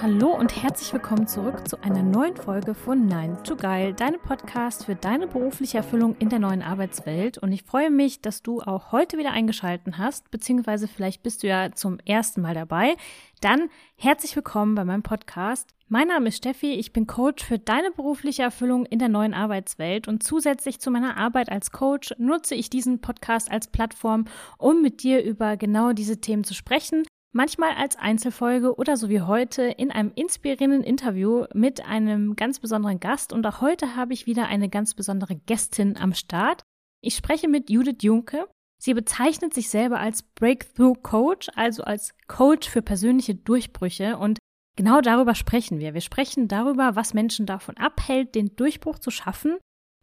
Hallo und herzlich willkommen zurück zu einer neuen Folge von Nein to Geil, deinem Podcast für deine berufliche Erfüllung in der neuen Arbeitswelt. Und ich freue mich, dass du auch heute wieder eingeschalten hast, beziehungsweise vielleicht bist du ja zum ersten Mal dabei. Dann herzlich willkommen bei meinem Podcast. Mein Name ist Steffi, ich bin Coach für deine berufliche Erfüllung in der neuen Arbeitswelt und zusätzlich zu meiner Arbeit als Coach nutze ich diesen Podcast als Plattform, um mit dir über genau diese Themen zu sprechen manchmal als Einzelfolge oder so wie heute in einem inspirierenden Interview mit einem ganz besonderen Gast. Und auch heute habe ich wieder eine ganz besondere Gästin am Start. Ich spreche mit Judith Junke. Sie bezeichnet sich selber als Breakthrough Coach, also als Coach für persönliche Durchbrüche. Und genau darüber sprechen wir. Wir sprechen darüber, was Menschen davon abhält, den Durchbruch zu schaffen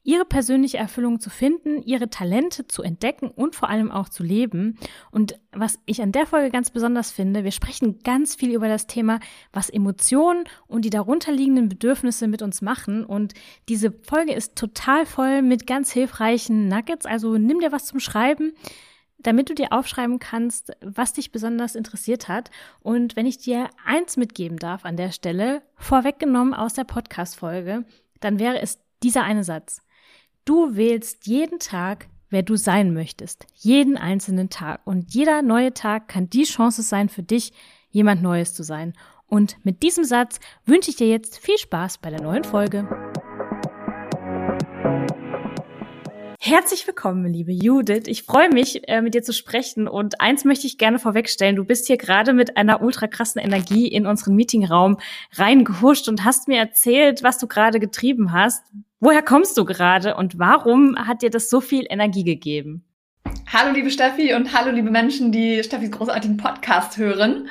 ihre persönliche Erfüllung zu finden, ihre Talente zu entdecken und vor allem auch zu leben. Und was ich an der Folge ganz besonders finde, wir sprechen ganz viel über das Thema, was Emotionen und die darunterliegenden Bedürfnisse mit uns machen. Und diese Folge ist total voll mit ganz hilfreichen Nuggets. Also nimm dir was zum Schreiben damit du dir aufschreiben kannst, was dich besonders interessiert hat. Und wenn ich dir eins mitgeben darf an der Stelle, vorweggenommen aus der Podcast-Folge, dann wäre es dieser eine Satz. Du wählst jeden Tag, wer du sein möchtest. Jeden einzelnen Tag. Und jeder neue Tag kann die Chance sein für dich, jemand Neues zu sein. Und mit diesem Satz wünsche ich dir jetzt viel Spaß bei der neuen Folge. Herzlich willkommen, liebe Judith. Ich freue mich, äh, mit dir zu sprechen. Und eins möchte ich gerne vorwegstellen. Du bist hier gerade mit einer ultra krassen Energie in unseren Meetingraum reingehuscht und hast mir erzählt, was du gerade getrieben hast. Woher kommst du gerade und warum hat dir das so viel Energie gegeben? Hallo, liebe Steffi und hallo, liebe Menschen, die Steffis großartigen Podcast hören.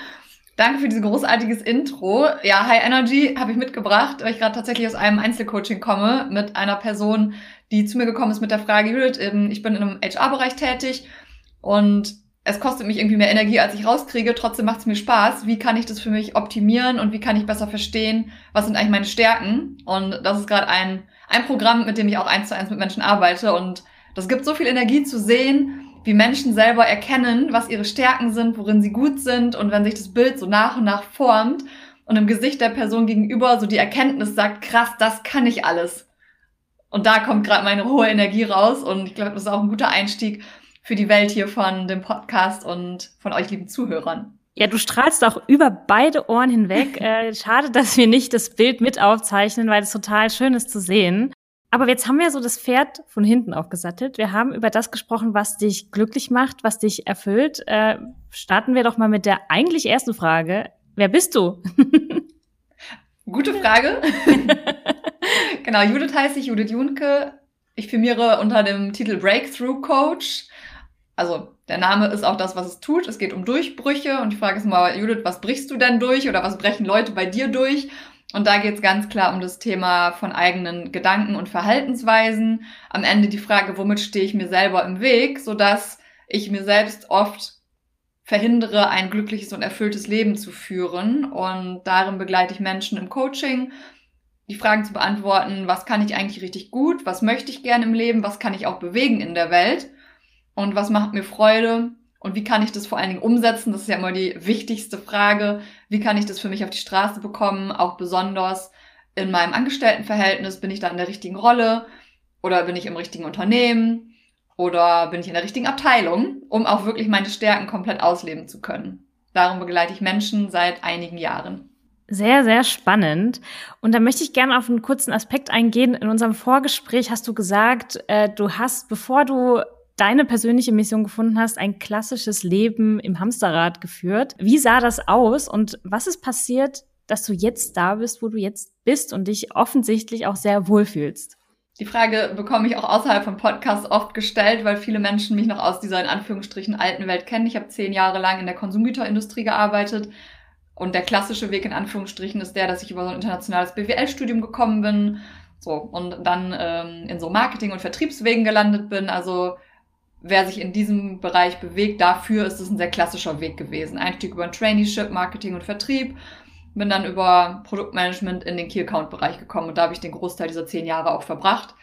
Danke für dieses großartiges Intro. Ja, High Energy habe ich mitgebracht, weil ich gerade tatsächlich aus einem Einzelcoaching komme mit einer Person, die zu mir gekommen ist mit der Frage, ähm, ich bin in einem HR-Bereich tätig und es kostet mich irgendwie mehr Energie, als ich rauskriege. Trotzdem macht es mir Spaß. Wie kann ich das für mich optimieren und wie kann ich besser verstehen, was sind eigentlich meine Stärken? Und das ist gerade ein, ein Programm, mit dem ich auch eins zu eins mit Menschen arbeite. Und das gibt so viel Energie zu sehen, wie Menschen selber erkennen, was ihre Stärken sind, worin sie gut sind und wenn sich das Bild so nach und nach formt und im Gesicht der Person gegenüber so die Erkenntnis sagt, krass, das kann ich alles. Und da kommt gerade meine hohe Energie raus und ich glaube, das ist auch ein guter Einstieg für die Welt hier von dem Podcast und von euch lieben Zuhörern. Ja, du strahlst auch über beide Ohren hinweg. äh, schade, dass wir nicht das Bild mit aufzeichnen, weil es total schön ist zu sehen. Aber jetzt haben wir so das Pferd von hinten aufgesattelt. Wir haben über das gesprochen, was dich glücklich macht, was dich erfüllt. Äh, starten wir doch mal mit der eigentlich ersten Frage. Wer bist du? Gute Frage. genau, Judith heiße ich, Judith Junke. Ich firmiere unter dem Titel Breakthrough Coach. Also der Name ist auch das, was es tut. Es geht um Durchbrüche und die Frage ist mal, Judith, was brichst du denn durch oder was brechen Leute bei dir durch? Und da geht es ganz klar um das Thema von eigenen Gedanken und Verhaltensweisen. Am Ende die Frage, womit stehe ich mir selber im Weg, sodass ich mir selbst oft verhindere, ein glückliches und erfülltes Leben zu führen. Und darin begleite ich Menschen im Coaching, die Fragen zu beantworten, was kann ich eigentlich richtig gut, was möchte ich gerne im Leben, was kann ich auch bewegen in der Welt und was macht mir Freude und wie kann ich das vor allen Dingen umsetzen. Das ist ja immer die wichtigste Frage. Wie kann ich das für mich auf die Straße bekommen, auch besonders in meinem Angestelltenverhältnis, bin ich da in der richtigen Rolle oder bin ich im richtigen Unternehmen? Oder bin ich in der richtigen Abteilung, um auch wirklich meine Stärken komplett ausleben zu können? Darum begleite ich Menschen seit einigen Jahren. Sehr, sehr spannend. Und da möchte ich gerne auf einen kurzen Aspekt eingehen. In unserem Vorgespräch hast du gesagt, äh, du hast, bevor du deine persönliche Mission gefunden hast, ein klassisches Leben im Hamsterrad geführt. Wie sah das aus und was ist passiert, dass du jetzt da bist, wo du jetzt bist und dich offensichtlich auch sehr wohlfühlst? Die Frage bekomme ich auch außerhalb von Podcasts oft gestellt, weil viele Menschen mich noch aus dieser in Anführungsstrichen alten Welt kennen. Ich habe zehn Jahre lang in der Konsumgüterindustrie gearbeitet und der klassische Weg in Anführungsstrichen ist der, dass ich über so ein internationales BWL-Studium gekommen bin, so und dann ähm, in so Marketing- und Vertriebswegen gelandet bin. Also wer sich in diesem Bereich bewegt, dafür ist es ein sehr klassischer Weg gewesen. Einstieg über ein Traineeship, Marketing und Vertrieb. Bin dann über Produktmanagement in den Key Account Bereich gekommen und da habe ich den Großteil dieser zehn Jahre auch verbracht.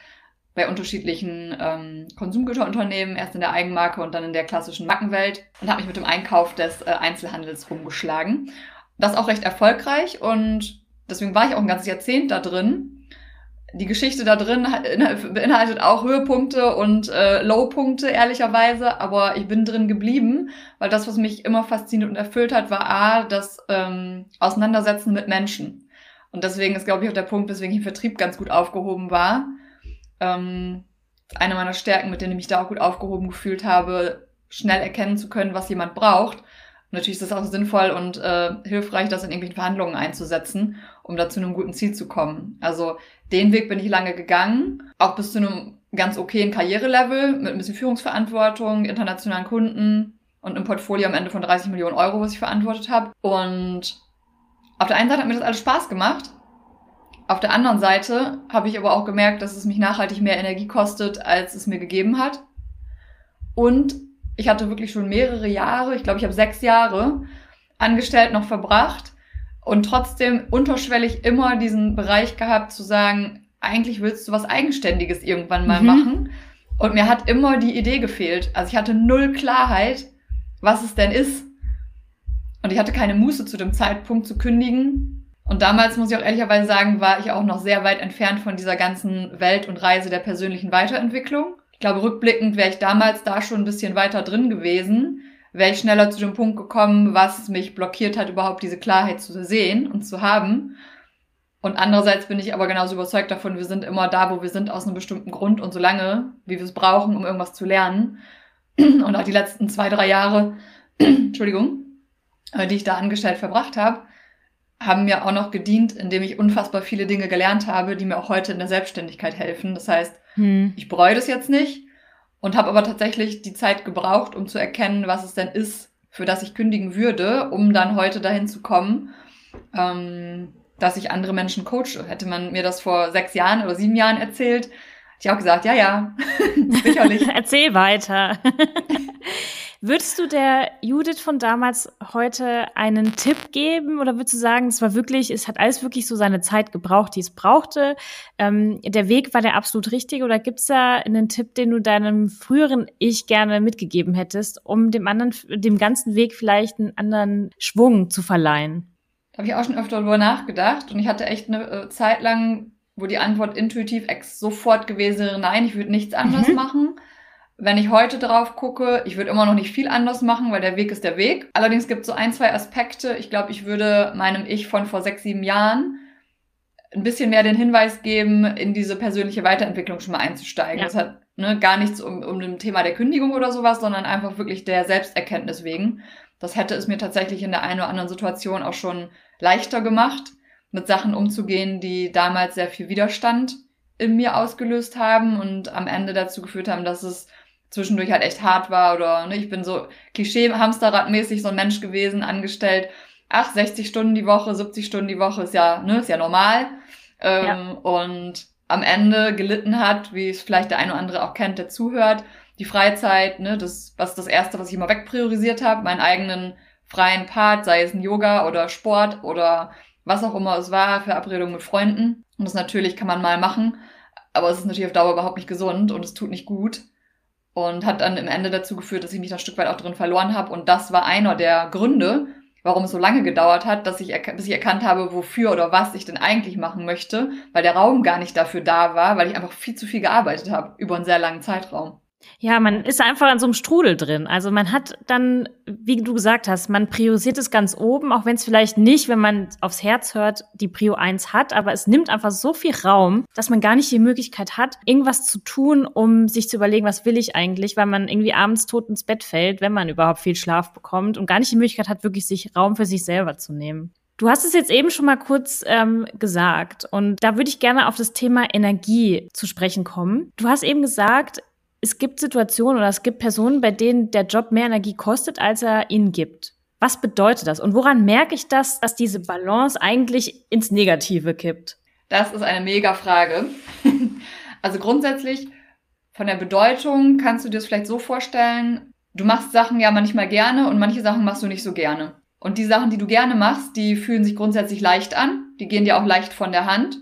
Bei unterschiedlichen ähm, Konsumgüterunternehmen, erst in der Eigenmarke und dann in der klassischen Markenwelt und habe mich mit dem Einkauf des äh, Einzelhandels rumgeschlagen. Das auch recht erfolgreich und deswegen war ich auch ein ganzes Jahrzehnt da drin die Geschichte da drin beinhaltet auch Höhepunkte und äh, Lowpunkte, ehrlicherweise, aber ich bin drin geblieben, weil das, was mich immer fasziniert und erfüllt hat, war A, das ähm, Auseinandersetzen mit Menschen. Und deswegen ist, glaube ich, auch der Punkt, weswegen ich im Vertrieb ganz gut aufgehoben war. Ähm, eine meiner Stärken, mit denen ich mich da auch gut aufgehoben gefühlt habe, schnell erkennen zu können, was jemand braucht. Natürlich ist das auch sinnvoll und äh, hilfreich, das in irgendwelchen Verhandlungen einzusetzen, um da zu einem guten Ziel zu kommen. Also den Weg bin ich lange gegangen, auch bis zu einem ganz okayen Karrierelevel mit ein bisschen Führungsverantwortung, internationalen Kunden und einem Portfolio am Ende von 30 Millionen Euro, was ich verantwortet habe. Und auf der einen Seite hat mir das alles Spaß gemacht. Auf der anderen Seite habe ich aber auch gemerkt, dass es mich nachhaltig mehr Energie kostet, als es mir gegeben hat. Und ich hatte wirklich schon mehrere Jahre, ich glaube, ich habe sechs Jahre angestellt noch verbracht, und trotzdem unterschwellig immer diesen Bereich gehabt zu sagen, eigentlich willst du was Eigenständiges irgendwann mal mhm. machen. Und mir hat immer die Idee gefehlt. Also ich hatte null Klarheit, was es denn ist. Und ich hatte keine Muße zu dem Zeitpunkt zu kündigen. Und damals, muss ich auch ehrlicherweise sagen, war ich auch noch sehr weit entfernt von dieser ganzen Welt und Reise der persönlichen Weiterentwicklung. Ich glaube, rückblickend wäre ich damals da schon ein bisschen weiter drin gewesen wäre ich schneller zu dem Punkt gekommen, was mich blockiert hat, überhaupt diese Klarheit zu sehen und zu haben. Und andererseits bin ich aber genauso überzeugt davon, wir sind immer da, wo wir sind, aus einem bestimmten Grund und so lange, wie wir es brauchen, um irgendwas zu lernen. Und auch die letzten zwei, drei Jahre, Entschuldigung, äh, die ich da angestellt verbracht habe, haben mir auch noch gedient, indem ich unfassbar viele Dinge gelernt habe, die mir auch heute in der Selbstständigkeit helfen. Das heißt, hm. ich bereue das jetzt nicht und habe aber tatsächlich die Zeit gebraucht, um zu erkennen, was es denn ist, für das ich kündigen würde, um dann heute dahin zu kommen, ähm, dass ich andere Menschen coache. Hätte man mir das vor sechs Jahren oder sieben Jahren erzählt, hätte ich auch gesagt, ja, ja, sicherlich. Erzähl weiter. Würdest du der Judith von damals heute einen Tipp geben oder würdest du sagen, es war wirklich, es hat alles wirklich so seine Zeit gebraucht, die es brauchte? Ähm, der Weg war der absolut richtige oder gibt es da einen Tipp, den du deinem früheren Ich gerne mitgegeben hättest, um dem anderen, dem ganzen Weg vielleicht einen anderen Schwung zu verleihen? Da habe ich auch schon öfter darüber nachgedacht und ich hatte echt eine äh, Zeit lang, wo die Antwort intuitiv sofort gewesen wäre, nein, ich würde nichts anderes mhm. machen. Wenn ich heute drauf gucke, ich würde immer noch nicht viel anders machen, weil der Weg ist der Weg. Allerdings gibt es so ein, zwei Aspekte. Ich glaube, ich würde meinem Ich von vor sechs, sieben Jahren ein bisschen mehr den Hinweis geben, in diese persönliche Weiterentwicklung schon mal einzusteigen. Ja. Das hat ne, gar nichts um, um dem Thema der Kündigung oder sowas, sondern einfach wirklich der Selbsterkenntnis wegen. Das hätte es mir tatsächlich in der einen oder anderen Situation auch schon leichter gemacht, mit Sachen umzugehen, die damals sehr viel Widerstand in mir ausgelöst haben und am Ende dazu geführt haben, dass es zwischendurch halt echt hart war oder ne, ich bin so Klischee-Hamsterrad-mäßig so ein Mensch gewesen, angestellt. Ach, 60 Stunden die Woche, 70 Stunden die Woche ist ja, ne, ist ja normal. Ähm, ja. Und am Ende gelitten hat, wie es vielleicht der eine oder andere auch kennt, der zuhört, die Freizeit, ne, das, was das erste, was ich immer wegpriorisiert habe, meinen eigenen freien Part, sei es ein Yoga oder Sport oder was auch immer es war, Verabredung mit Freunden. Und das natürlich kann man mal machen, aber es ist natürlich auf Dauer überhaupt nicht gesund und es tut nicht gut und hat dann im Ende dazu geführt, dass ich mich ein Stück weit auch drin verloren habe. Und das war einer der Gründe, warum es so lange gedauert hat, dass ich, bis ich erkannt habe, wofür oder was ich denn eigentlich machen möchte, weil der Raum gar nicht dafür da war, weil ich einfach viel zu viel gearbeitet habe über einen sehr langen Zeitraum. Ja, man ist einfach an so einem Strudel drin. Also man hat dann, wie du gesagt hast, man priorisiert es ganz oben, auch wenn es vielleicht nicht, wenn man aufs Herz hört, die Prio 1 hat, aber es nimmt einfach so viel Raum, dass man gar nicht die Möglichkeit hat, irgendwas zu tun, um sich zu überlegen, was will ich eigentlich, weil man irgendwie abends tot ins Bett fällt, wenn man überhaupt viel Schlaf bekommt und gar nicht die Möglichkeit hat, wirklich sich Raum für sich selber zu nehmen. Du hast es jetzt eben schon mal kurz ähm, gesagt und da würde ich gerne auf das Thema Energie zu sprechen kommen. Du hast eben gesagt, es gibt Situationen oder es gibt Personen, bei denen der Job mehr Energie kostet, als er ihnen gibt. Was bedeutet das? Und woran merke ich das, dass diese Balance eigentlich ins Negative kippt? Das ist eine mega Frage. also grundsätzlich Von der Bedeutung kannst du dir das vielleicht so vorstellen, du machst Sachen ja manchmal gerne und manche Sachen machst du nicht so gerne. Und die Sachen, die du gerne machst, die fühlen sich grundsätzlich leicht an, die gehen dir auch leicht von der Hand,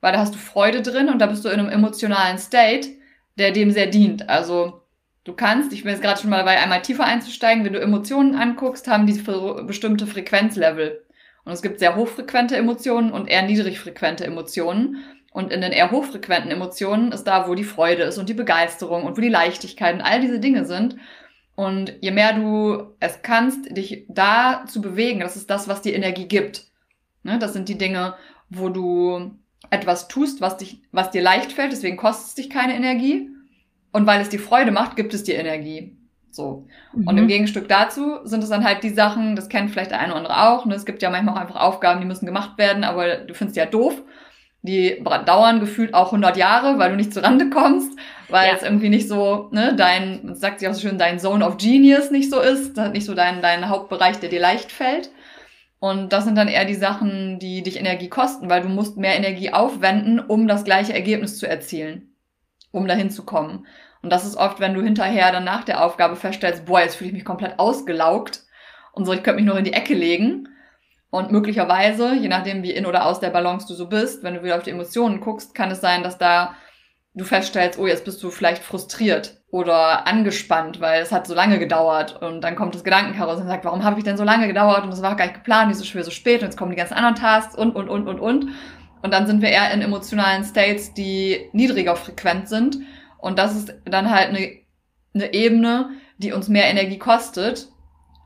weil da hast du Freude drin und da bist du in einem emotionalen State, der dem sehr dient. Also du kannst, ich bin jetzt gerade schon mal dabei, einmal tiefer einzusteigen, wenn du Emotionen anguckst, haben die bestimmte Frequenzlevel. Und es gibt sehr hochfrequente Emotionen und eher niedrigfrequente Emotionen. Und in den eher hochfrequenten Emotionen ist da, wo die Freude ist und die Begeisterung und wo die Leichtigkeit und all diese Dinge sind. Und je mehr du es kannst, dich da zu bewegen, das ist das, was dir Energie gibt. Ne? Das sind die Dinge, wo du etwas tust, was, dich, was dir leicht fällt, deswegen kostet es dich keine Energie. Und weil es dir Freude macht, gibt es dir Energie. So. Mhm. Und im Gegenstück dazu sind es dann halt die Sachen, das kennt vielleicht der eine oder andere auch. Ne? Es gibt ja manchmal auch einfach Aufgaben, die müssen gemacht werden, aber du findest die ja doof. Die dauern gefühlt auch 100 Jahre, weil du nicht Rande kommst, weil ja. es irgendwie nicht so, ne, dein, man sagt sich auch so schön, dein Zone of Genius nicht so ist, nicht so dein, dein Hauptbereich, der dir leicht fällt. Und das sind dann eher die Sachen, die dich Energie kosten, weil du musst mehr Energie aufwenden, um das gleiche Ergebnis zu erzielen, um dahin zu kommen. Und das ist oft, wenn du hinterher dann nach der Aufgabe feststellst, boah, jetzt fühle ich mich komplett ausgelaugt und so, ich könnte mich noch in die Ecke legen. Und möglicherweise, je nachdem, wie in oder aus der Balance du so bist, wenn du wieder auf die Emotionen guckst, kann es sein, dass da du feststellst, oh, jetzt bist du vielleicht frustriert oder angespannt, weil es hat so lange gedauert und dann kommt das Gedankenkarussell und sagt, warum habe ich denn so lange gedauert und das war gar nicht geplant, wieso schwer so spät und jetzt kommen die ganzen anderen Tasks und, und, und, und, und. Und dann sind wir eher in emotionalen States, die niedriger frequent sind und das ist dann halt eine, eine Ebene, die uns mehr Energie kostet,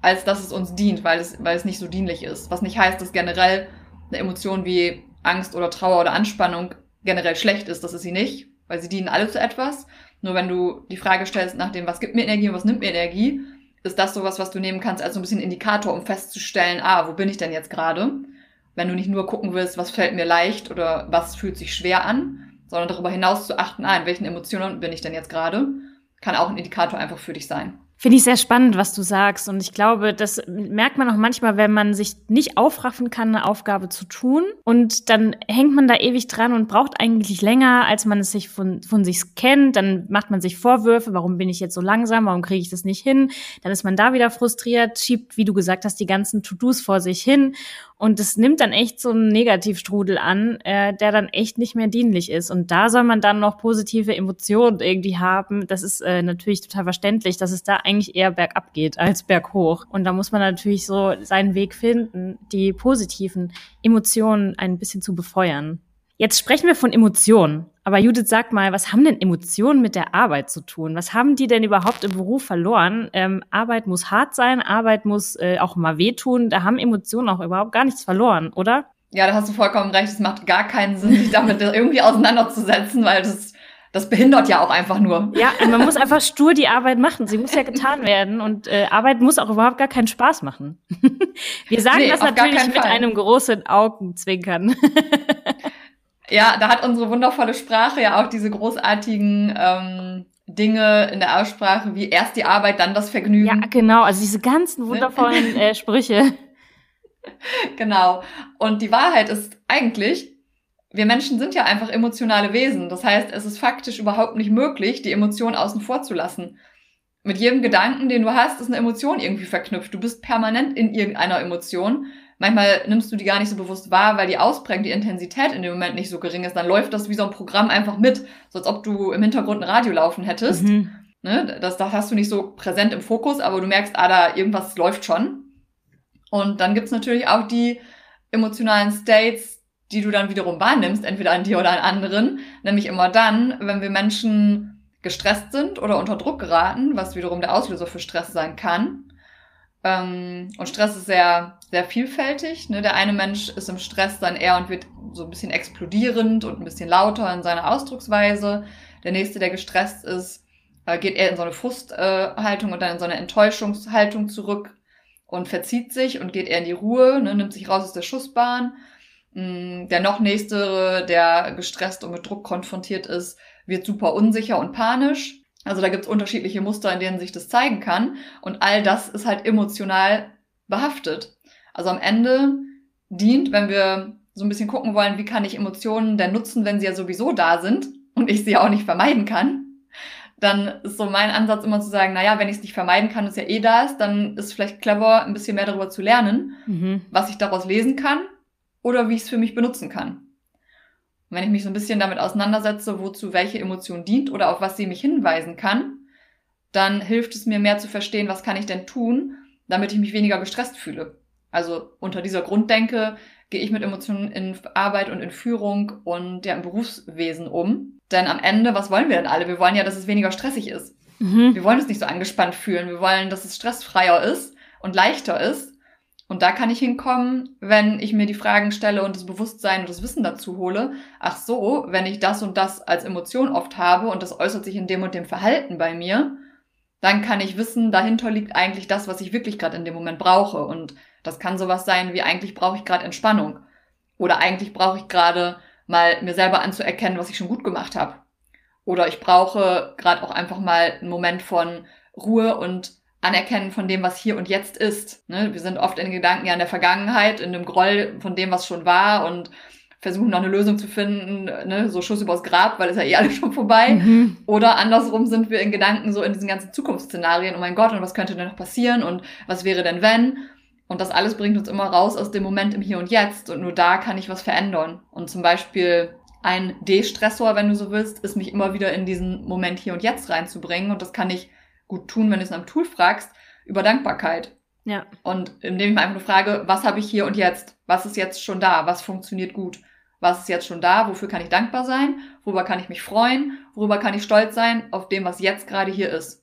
als dass es uns dient, weil es, weil es nicht so dienlich ist. Was nicht heißt, dass generell eine Emotion wie Angst oder Trauer oder Anspannung generell schlecht ist. Das ist sie nicht, weil sie dienen alle zu etwas. Nur wenn du die Frage stellst nach dem, was gibt mir Energie und was nimmt mir Energie, ist das sowas, was du nehmen kannst als so ein bisschen Indikator, um festzustellen, ah, wo bin ich denn jetzt gerade? Wenn du nicht nur gucken willst, was fällt mir leicht oder was fühlt sich schwer an, sondern darüber hinaus zu achten, ah, in welchen Emotionen bin ich denn jetzt gerade, kann auch ein Indikator einfach für dich sein. Finde ich sehr spannend, was du sagst. Und ich glaube, das merkt man auch manchmal, wenn man sich nicht aufraffen kann, eine Aufgabe zu tun. Und dann hängt man da ewig dran und braucht eigentlich länger, als man es sich von, von sich kennt. Dann macht man sich Vorwürfe, warum bin ich jetzt so langsam, warum kriege ich das nicht hin? Dann ist man da wieder frustriert, schiebt, wie du gesagt hast, die ganzen To-Dos vor sich hin. Und es nimmt dann echt so einen Negativstrudel an, äh, der dann echt nicht mehr dienlich ist. Und da soll man dann noch positive Emotionen irgendwie haben. Das ist äh, natürlich total verständlich, dass es da eigentlich eher bergab geht als berghoch. Und da muss man natürlich so seinen Weg finden, die positiven Emotionen ein bisschen zu befeuern. Jetzt sprechen wir von Emotionen. Aber Judith, sag mal, was haben denn Emotionen mit der Arbeit zu tun? Was haben die denn überhaupt im Beruf verloren? Ähm, Arbeit muss hart sein, Arbeit muss äh, auch mal wehtun. Da haben Emotionen auch überhaupt gar nichts verloren, oder? Ja, da hast du vollkommen recht. Es macht gar keinen Sinn, sich damit irgendwie auseinanderzusetzen, weil das, das behindert ja auch einfach nur. Ja, man muss einfach stur die Arbeit machen. Sie muss ja getan werden und äh, Arbeit muss auch überhaupt gar keinen Spaß machen. Wir sagen nee, das natürlich mit Fall. einem großen Augenzwinkern. Ja, da hat unsere wundervolle Sprache ja auch diese großartigen ähm, Dinge in der Aussprache wie erst die Arbeit, dann das Vergnügen. Ja, genau. Also diese ganzen ne? wundervollen äh, Sprüche. Genau. Und die Wahrheit ist eigentlich, wir Menschen sind ja einfach emotionale Wesen. Das heißt, es ist faktisch überhaupt nicht möglich, die Emotion außen vor zu lassen. Mit jedem Gedanken, den du hast, ist eine Emotion irgendwie verknüpft. Du bist permanent in irgendeiner Emotion manchmal nimmst du die gar nicht so bewusst wahr, weil die Ausprägung, die Intensität in dem Moment nicht so gering ist. Dann läuft das wie so ein Programm einfach mit, so als ob du im Hintergrund ein Radio laufen hättest. Mhm. Ne? Das, das hast du nicht so präsent im Fokus, aber du merkst, ah, da irgendwas läuft schon. Und dann gibt's natürlich auch die emotionalen States, die du dann wiederum wahrnimmst, entweder an dir oder an anderen. Nämlich immer dann, wenn wir Menschen gestresst sind oder unter Druck geraten, was wiederum der Auslöser für Stress sein kann. Ähm, und Stress ist sehr, sehr vielfältig. Ne? Der eine Mensch ist im Stress dann eher und wird so ein bisschen explodierend und ein bisschen lauter in seiner Ausdrucksweise. Der nächste, der gestresst ist, äh, geht eher in so eine Frusthaltung äh, und dann in so eine Enttäuschungshaltung zurück und verzieht sich und geht eher in die Ruhe, ne? nimmt sich raus aus der Schussbahn. Mm, der noch nächste, der gestresst und mit Druck konfrontiert ist, wird super unsicher und panisch also da gibt's unterschiedliche Muster, in denen sich das zeigen kann. Und all das ist halt emotional behaftet. Also am Ende dient, wenn wir so ein bisschen gucken wollen, wie kann ich Emotionen denn nutzen, wenn sie ja sowieso da sind und ich sie auch nicht vermeiden kann, dann ist so mein Ansatz immer zu sagen, naja, wenn ich es nicht vermeiden kann, ist ja eh da ist, dann ist vielleicht clever, ein bisschen mehr darüber zu lernen, mhm. was ich daraus lesen kann oder wie ich es für mich benutzen kann. Und wenn ich mich so ein bisschen damit auseinandersetze, wozu welche Emotion dient oder auf was sie mich hinweisen kann, dann hilft es mir mehr zu verstehen, was kann ich denn tun, damit ich mich weniger gestresst fühle. Also unter dieser Grunddenke gehe ich mit Emotionen in Arbeit und in Führung und ja im Berufswesen um. Denn am Ende, was wollen wir denn alle? Wir wollen ja, dass es weniger stressig ist. Mhm. Wir wollen uns nicht so angespannt fühlen. Wir wollen, dass es stressfreier ist und leichter ist. Und da kann ich hinkommen, wenn ich mir die Fragen stelle und das Bewusstsein und das Wissen dazu hole. Ach so, wenn ich das und das als Emotion oft habe und das äußert sich in dem und dem Verhalten bei mir, dann kann ich wissen, dahinter liegt eigentlich das, was ich wirklich gerade in dem Moment brauche. Und das kann sowas sein wie eigentlich brauche ich gerade Entspannung. Oder eigentlich brauche ich gerade mal mir selber anzuerkennen, was ich schon gut gemacht habe. Oder ich brauche gerade auch einfach mal einen Moment von Ruhe und Anerkennen von dem, was hier und jetzt ist. Ne? Wir sind oft in Gedanken ja in der Vergangenheit, in dem Groll von dem, was schon war und versuchen noch eine Lösung zu finden, ne? so Schuss übers Grab, weil es ja eh alles schon vorbei. Mhm. Oder andersrum sind wir in Gedanken so in diesen ganzen Zukunftsszenarien, oh mein Gott, und was könnte denn noch passieren und was wäre denn wenn? Und das alles bringt uns immer raus aus dem Moment im Hier und Jetzt. Und nur da kann ich was verändern. Und zum Beispiel ein De-Stressor, wenn du so willst, ist mich immer wieder in diesen Moment hier und jetzt reinzubringen. Und das kann ich gut tun, wenn du es einem Tool fragst, über Dankbarkeit. Ja. Und indem ich mir einfach nur frage, was habe ich hier und jetzt? Was ist jetzt schon da? Was funktioniert gut? Was ist jetzt schon da? Wofür kann ich dankbar sein? Worüber kann ich mich freuen? Worüber kann ich stolz sein? Auf dem, was jetzt gerade hier ist.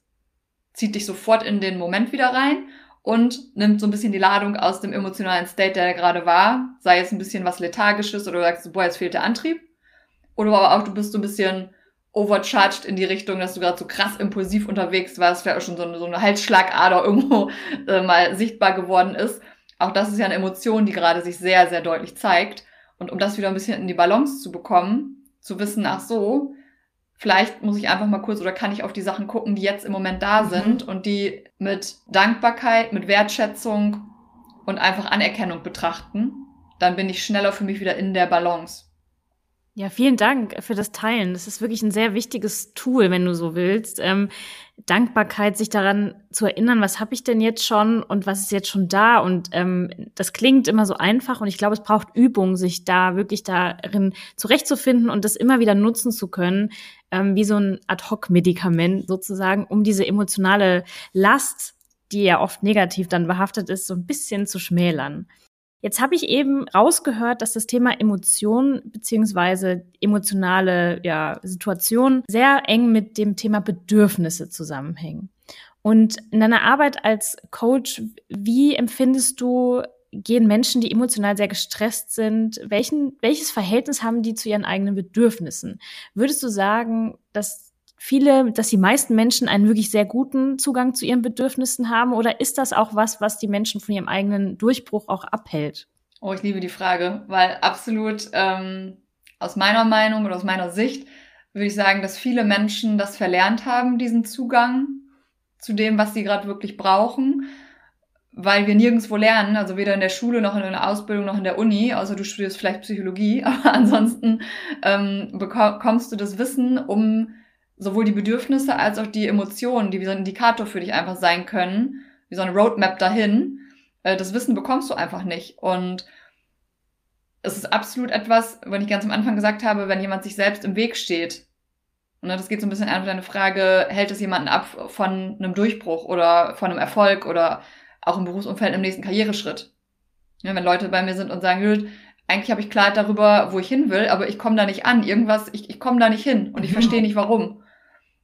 Zieht dich sofort in den Moment wieder rein und nimmt so ein bisschen die Ladung aus dem emotionalen State, der gerade war. Sei es ein bisschen was Lethargisches oder du sagst, boah, jetzt fehlt der Antrieb. Oder aber auch, du bist so ein bisschen overcharged in die Richtung, dass du gerade so krass impulsiv unterwegs warst, vielleicht auch schon so eine, so eine Halsschlagader irgendwo äh, mal sichtbar geworden ist. Auch das ist ja eine Emotion, die gerade sich sehr, sehr deutlich zeigt. Und um das wieder ein bisschen in die Balance zu bekommen, zu wissen, ach so, vielleicht muss ich einfach mal kurz oder kann ich auf die Sachen gucken, die jetzt im Moment da mhm. sind und die mit Dankbarkeit, mit Wertschätzung und einfach Anerkennung betrachten, dann bin ich schneller für mich wieder in der Balance. Ja, vielen Dank für das Teilen. Das ist wirklich ein sehr wichtiges Tool, wenn du so willst. Ähm, Dankbarkeit, sich daran zu erinnern, was habe ich denn jetzt schon und was ist jetzt schon da. Und ähm, das klingt immer so einfach und ich glaube, es braucht Übung, sich da wirklich darin zurechtzufinden und das immer wieder nutzen zu können, ähm, wie so ein Ad-Hoc-Medikament sozusagen, um diese emotionale Last, die ja oft negativ dann behaftet ist, so ein bisschen zu schmälern. Jetzt habe ich eben rausgehört, dass das Thema Emotion beziehungsweise emotionale ja, Situation sehr eng mit dem Thema Bedürfnisse zusammenhängen. Und in deiner Arbeit als Coach, wie empfindest du, gehen Menschen, die emotional sehr gestresst sind, welchen, welches Verhältnis haben die zu ihren eigenen Bedürfnissen? Würdest du sagen, dass viele, dass die meisten Menschen einen wirklich sehr guten Zugang zu ihren Bedürfnissen haben? Oder ist das auch was, was die Menschen von ihrem eigenen Durchbruch auch abhält? Oh, ich liebe die Frage, weil absolut ähm, aus meiner Meinung oder aus meiner Sicht würde ich sagen, dass viele Menschen das verlernt haben, diesen Zugang zu dem, was sie gerade wirklich brauchen, weil wir nirgendwo lernen, also weder in der Schule noch in der Ausbildung noch in der Uni, außer du studierst vielleicht Psychologie, aber ansonsten ähm, bekommst du das Wissen, um sowohl die Bedürfnisse als auch die Emotionen, die wie so ein Indikator für dich einfach sein können, wie so eine Roadmap dahin. Äh, das Wissen bekommst du einfach nicht. Und es ist absolut etwas, wenn ich ganz am Anfang gesagt habe, wenn jemand sich selbst im Weg steht. Und ne, das geht so ein bisschen an deine Frage, hält es jemanden ab von einem Durchbruch oder von einem Erfolg oder auch im Berufsumfeld im nächsten Karriereschritt. Ja, wenn Leute bei mir sind und sagen, eigentlich habe ich Klarheit darüber, wo ich hin will, aber ich komme da nicht an. Irgendwas, ich, ich komme da nicht hin und ich verstehe nicht warum.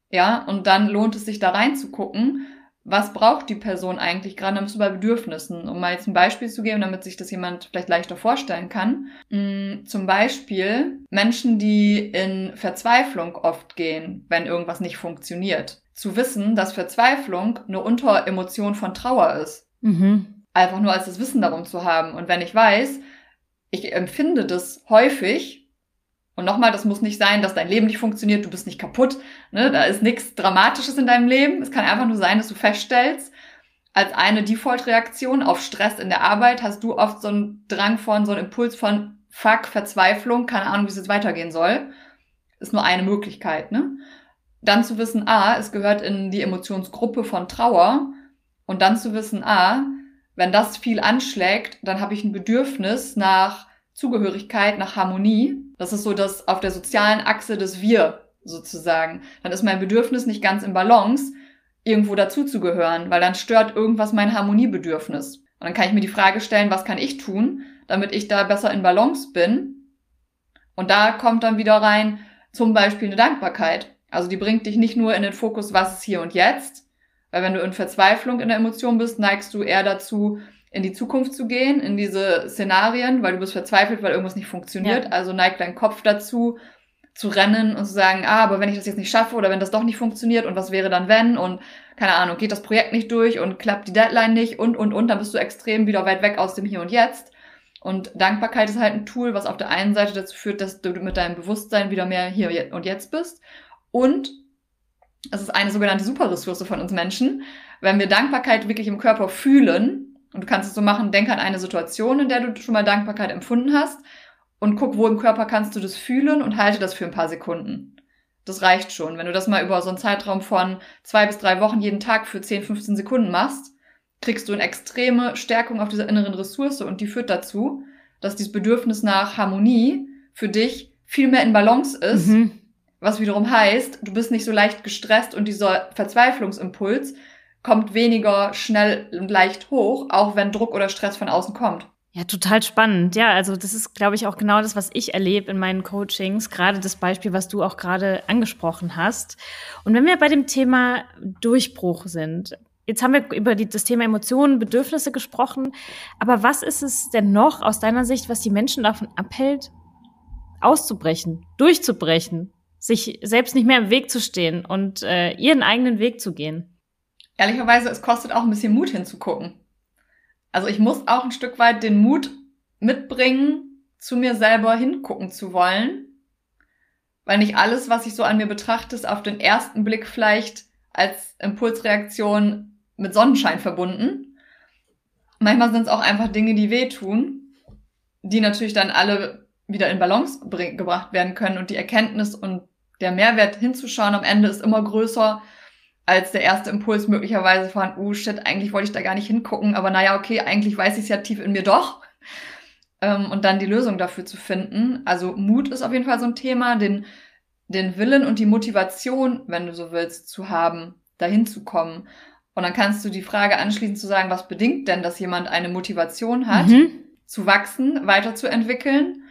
Ja, und dann lohnt es sich da reinzugucken, was braucht die Person eigentlich gerade, dann bist du bei Bedürfnissen. Um mal jetzt ein Beispiel zu geben, damit sich das jemand vielleicht leichter vorstellen kann. Mm, zum Beispiel Menschen, die in Verzweiflung oft gehen, wenn irgendwas nicht funktioniert. Zu wissen, dass Verzweiflung eine Unteremotion von Trauer ist. Mhm. Einfach nur als das Wissen darum zu haben. Und wenn ich weiß, ich empfinde das häufig, und nochmal, das muss nicht sein, dass dein Leben nicht funktioniert, du bist nicht kaputt, ne? da ist nichts Dramatisches in deinem Leben. Es kann einfach nur sein, dass du feststellst, als eine Default-Reaktion auf Stress in der Arbeit hast du oft so einen Drang von, so einen Impuls von Fuck, Verzweiflung, keine Ahnung, wie es jetzt weitergehen soll. Ist nur eine Möglichkeit, ne? dann zu wissen, ah, es gehört in die Emotionsgruppe von Trauer und dann zu wissen, ah, wenn das viel anschlägt, dann habe ich ein Bedürfnis nach Zugehörigkeit, nach Harmonie. Das ist so das auf der sozialen Achse des Wir sozusagen. Dann ist mein Bedürfnis nicht ganz im Balance, irgendwo dazuzugehören, weil dann stört irgendwas mein Harmoniebedürfnis. Und dann kann ich mir die Frage stellen, was kann ich tun, damit ich da besser in Balance bin? Und da kommt dann wieder rein zum Beispiel eine Dankbarkeit. Also die bringt dich nicht nur in den Fokus, was ist hier und jetzt, weil wenn du in Verzweiflung in der Emotion bist, neigst du eher dazu, in die Zukunft zu gehen, in diese Szenarien, weil du bist verzweifelt, weil irgendwas nicht funktioniert. Ja. Also neigt dein Kopf dazu, zu rennen und zu sagen, ah, aber wenn ich das jetzt nicht schaffe oder wenn das doch nicht funktioniert und was wäre dann wenn und keine Ahnung, geht das Projekt nicht durch und klappt die Deadline nicht und und und, dann bist du extrem wieder weit weg aus dem Hier und Jetzt. Und Dankbarkeit ist halt ein Tool, was auf der einen Seite dazu führt, dass du mit deinem Bewusstsein wieder mehr hier und jetzt bist. Und es ist eine sogenannte Superressource von uns Menschen. Wenn wir Dankbarkeit wirklich im Körper fühlen, und du kannst es so machen, denk an eine Situation, in der du schon mal Dankbarkeit empfunden hast und guck, wo im Körper kannst du das fühlen und halte das für ein paar Sekunden. Das reicht schon. Wenn du das mal über so einen Zeitraum von zwei bis drei Wochen jeden Tag für 10, 15 Sekunden machst, kriegst du eine extreme Stärkung auf dieser inneren Ressource und die führt dazu, dass dieses Bedürfnis nach Harmonie für dich viel mehr in Balance ist, mhm. was wiederum heißt, du bist nicht so leicht gestresst und dieser Verzweiflungsimpuls kommt weniger schnell und leicht hoch, auch wenn Druck oder Stress von außen kommt. Ja, total spannend. Ja, also das ist, glaube ich, auch genau das, was ich erlebe in meinen Coachings. Gerade das Beispiel, was du auch gerade angesprochen hast. Und wenn wir bei dem Thema Durchbruch sind, jetzt haben wir über die, das Thema Emotionen, Bedürfnisse gesprochen. Aber was ist es denn noch aus deiner Sicht, was die Menschen davon abhält, auszubrechen, durchzubrechen, sich selbst nicht mehr im Weg zu stehen und äh, ihren eigenen Weg zu gehen? Ehrlicherweise, es kostet auch ein bisschen Mut hinzugucken. Also ich muss auch ein Stück weit den Mut mitbringen, zu mir selber hingucken zu wollen, weil nicht alles, was ich so an mir betrachte, ist auf den ersten Blick vielleicht als Impulsreaktion mit Sonnenschein verbunden. Manchmal sind es auch einfach Dinge, die wehtun, die natürlich dann alle wieder in Balance gebracht werden können und die Erkenntnis und der Mehrwert hinzuschauen am Ende ist immer größer, als der erste Impuls möglicherweise von, oh shit, eigentlich wollte ich da gar nicht hingucken, aber naja, okay, eigentlich weiß ich es ja tief in mir doch. Ähm, und dann die Lösung dafür zu finden. Also Mut ist auf jeden Fall so ein Thema, den, den Willen und die Motivation, wenn du so willst, zu haben, dahin zu kommen. Und dann kannst du die Frage anschließend zu sagen, was bedingt denn, dass jemand eine Motivation hat, mhm. zu wachsen, weiterzuentwickeln?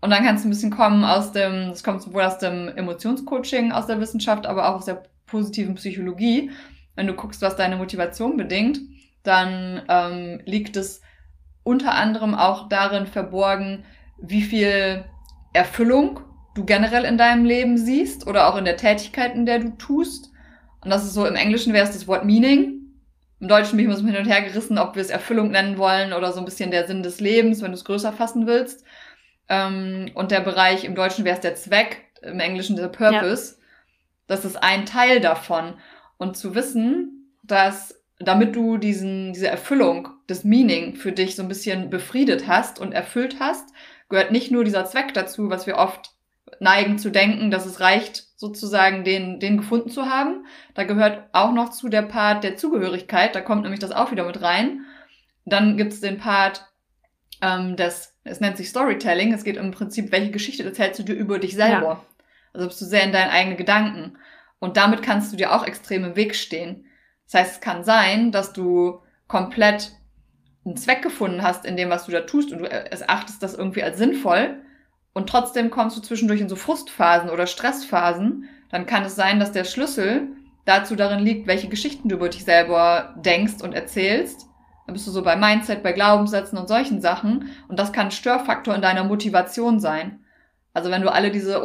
Und dann kannst du ein bisschen kommen aus dem, das kommt sowohl aus dem Emotionscoaching, aus der Wissenschaft, aber auch aus der positiven Psychologie, wenn du guckst, was deine Motivation bedingt, dann ähm, liegt es unter anderem auch darin verborgen, wie viel Erfüllung du generell in deinem Leben siehst oder auch in der Tätigkeit, in der du tust. Und das ist so, im Englischen wäre es das Wort Meaning. Im Deutschen bin ich immer so hin und her gerissen, ob wir es Erfüllung nennen wollen oder so ein bisschen der Sinn des Lebens, wenn du es größer fassen willst. Ähm, und der Bereich, im Deutschen wäre es der Zweck, im Englischen der Purpose. Ja. Das ist ein Teil davon. Und zu wissen, dass damit du diesen, diese Erfüllung, das Meaning für dich so ein bisschen befriedet hast und erfüllt hast, gehört nicht nur dieser Zweck dazu, was wir oft neigen zu denken, dass es reicht, sozusagen den, den gefunden zu haben. Da gehört auch noch zu der Part der Zugehörigkeit, da kommt nämlich das auch wieder mit rein. Dann gibt es den Part ähm, des, es nennt sich Storytelling, es geht im Prinzip, welche Geschichte erzählst du dir über dich selber. Ja. Also bist du sehr in deinen eigenen Gedanken. Und damit kannst du dir auch extrem im Weg stehen. Das heißt, es kann sein, dass du komplett einen Zweck gefunden hast in dem, was du da tust und du erachtest das irgendwie als sinnvoll und trotzdem kommst du zwischendurch in so Frustphasen oder Stressphasen, dann kann es sein, dass der Schlüssel dazu darin liegt, welche Geschichten du über dich selber denkst und erzählst. Dann bist du so bei Mindset, bei Glaubenssätzen und solchen Sachen und das kann ein Störfaktor in deiner Motivation sein. Also wenn du alle diese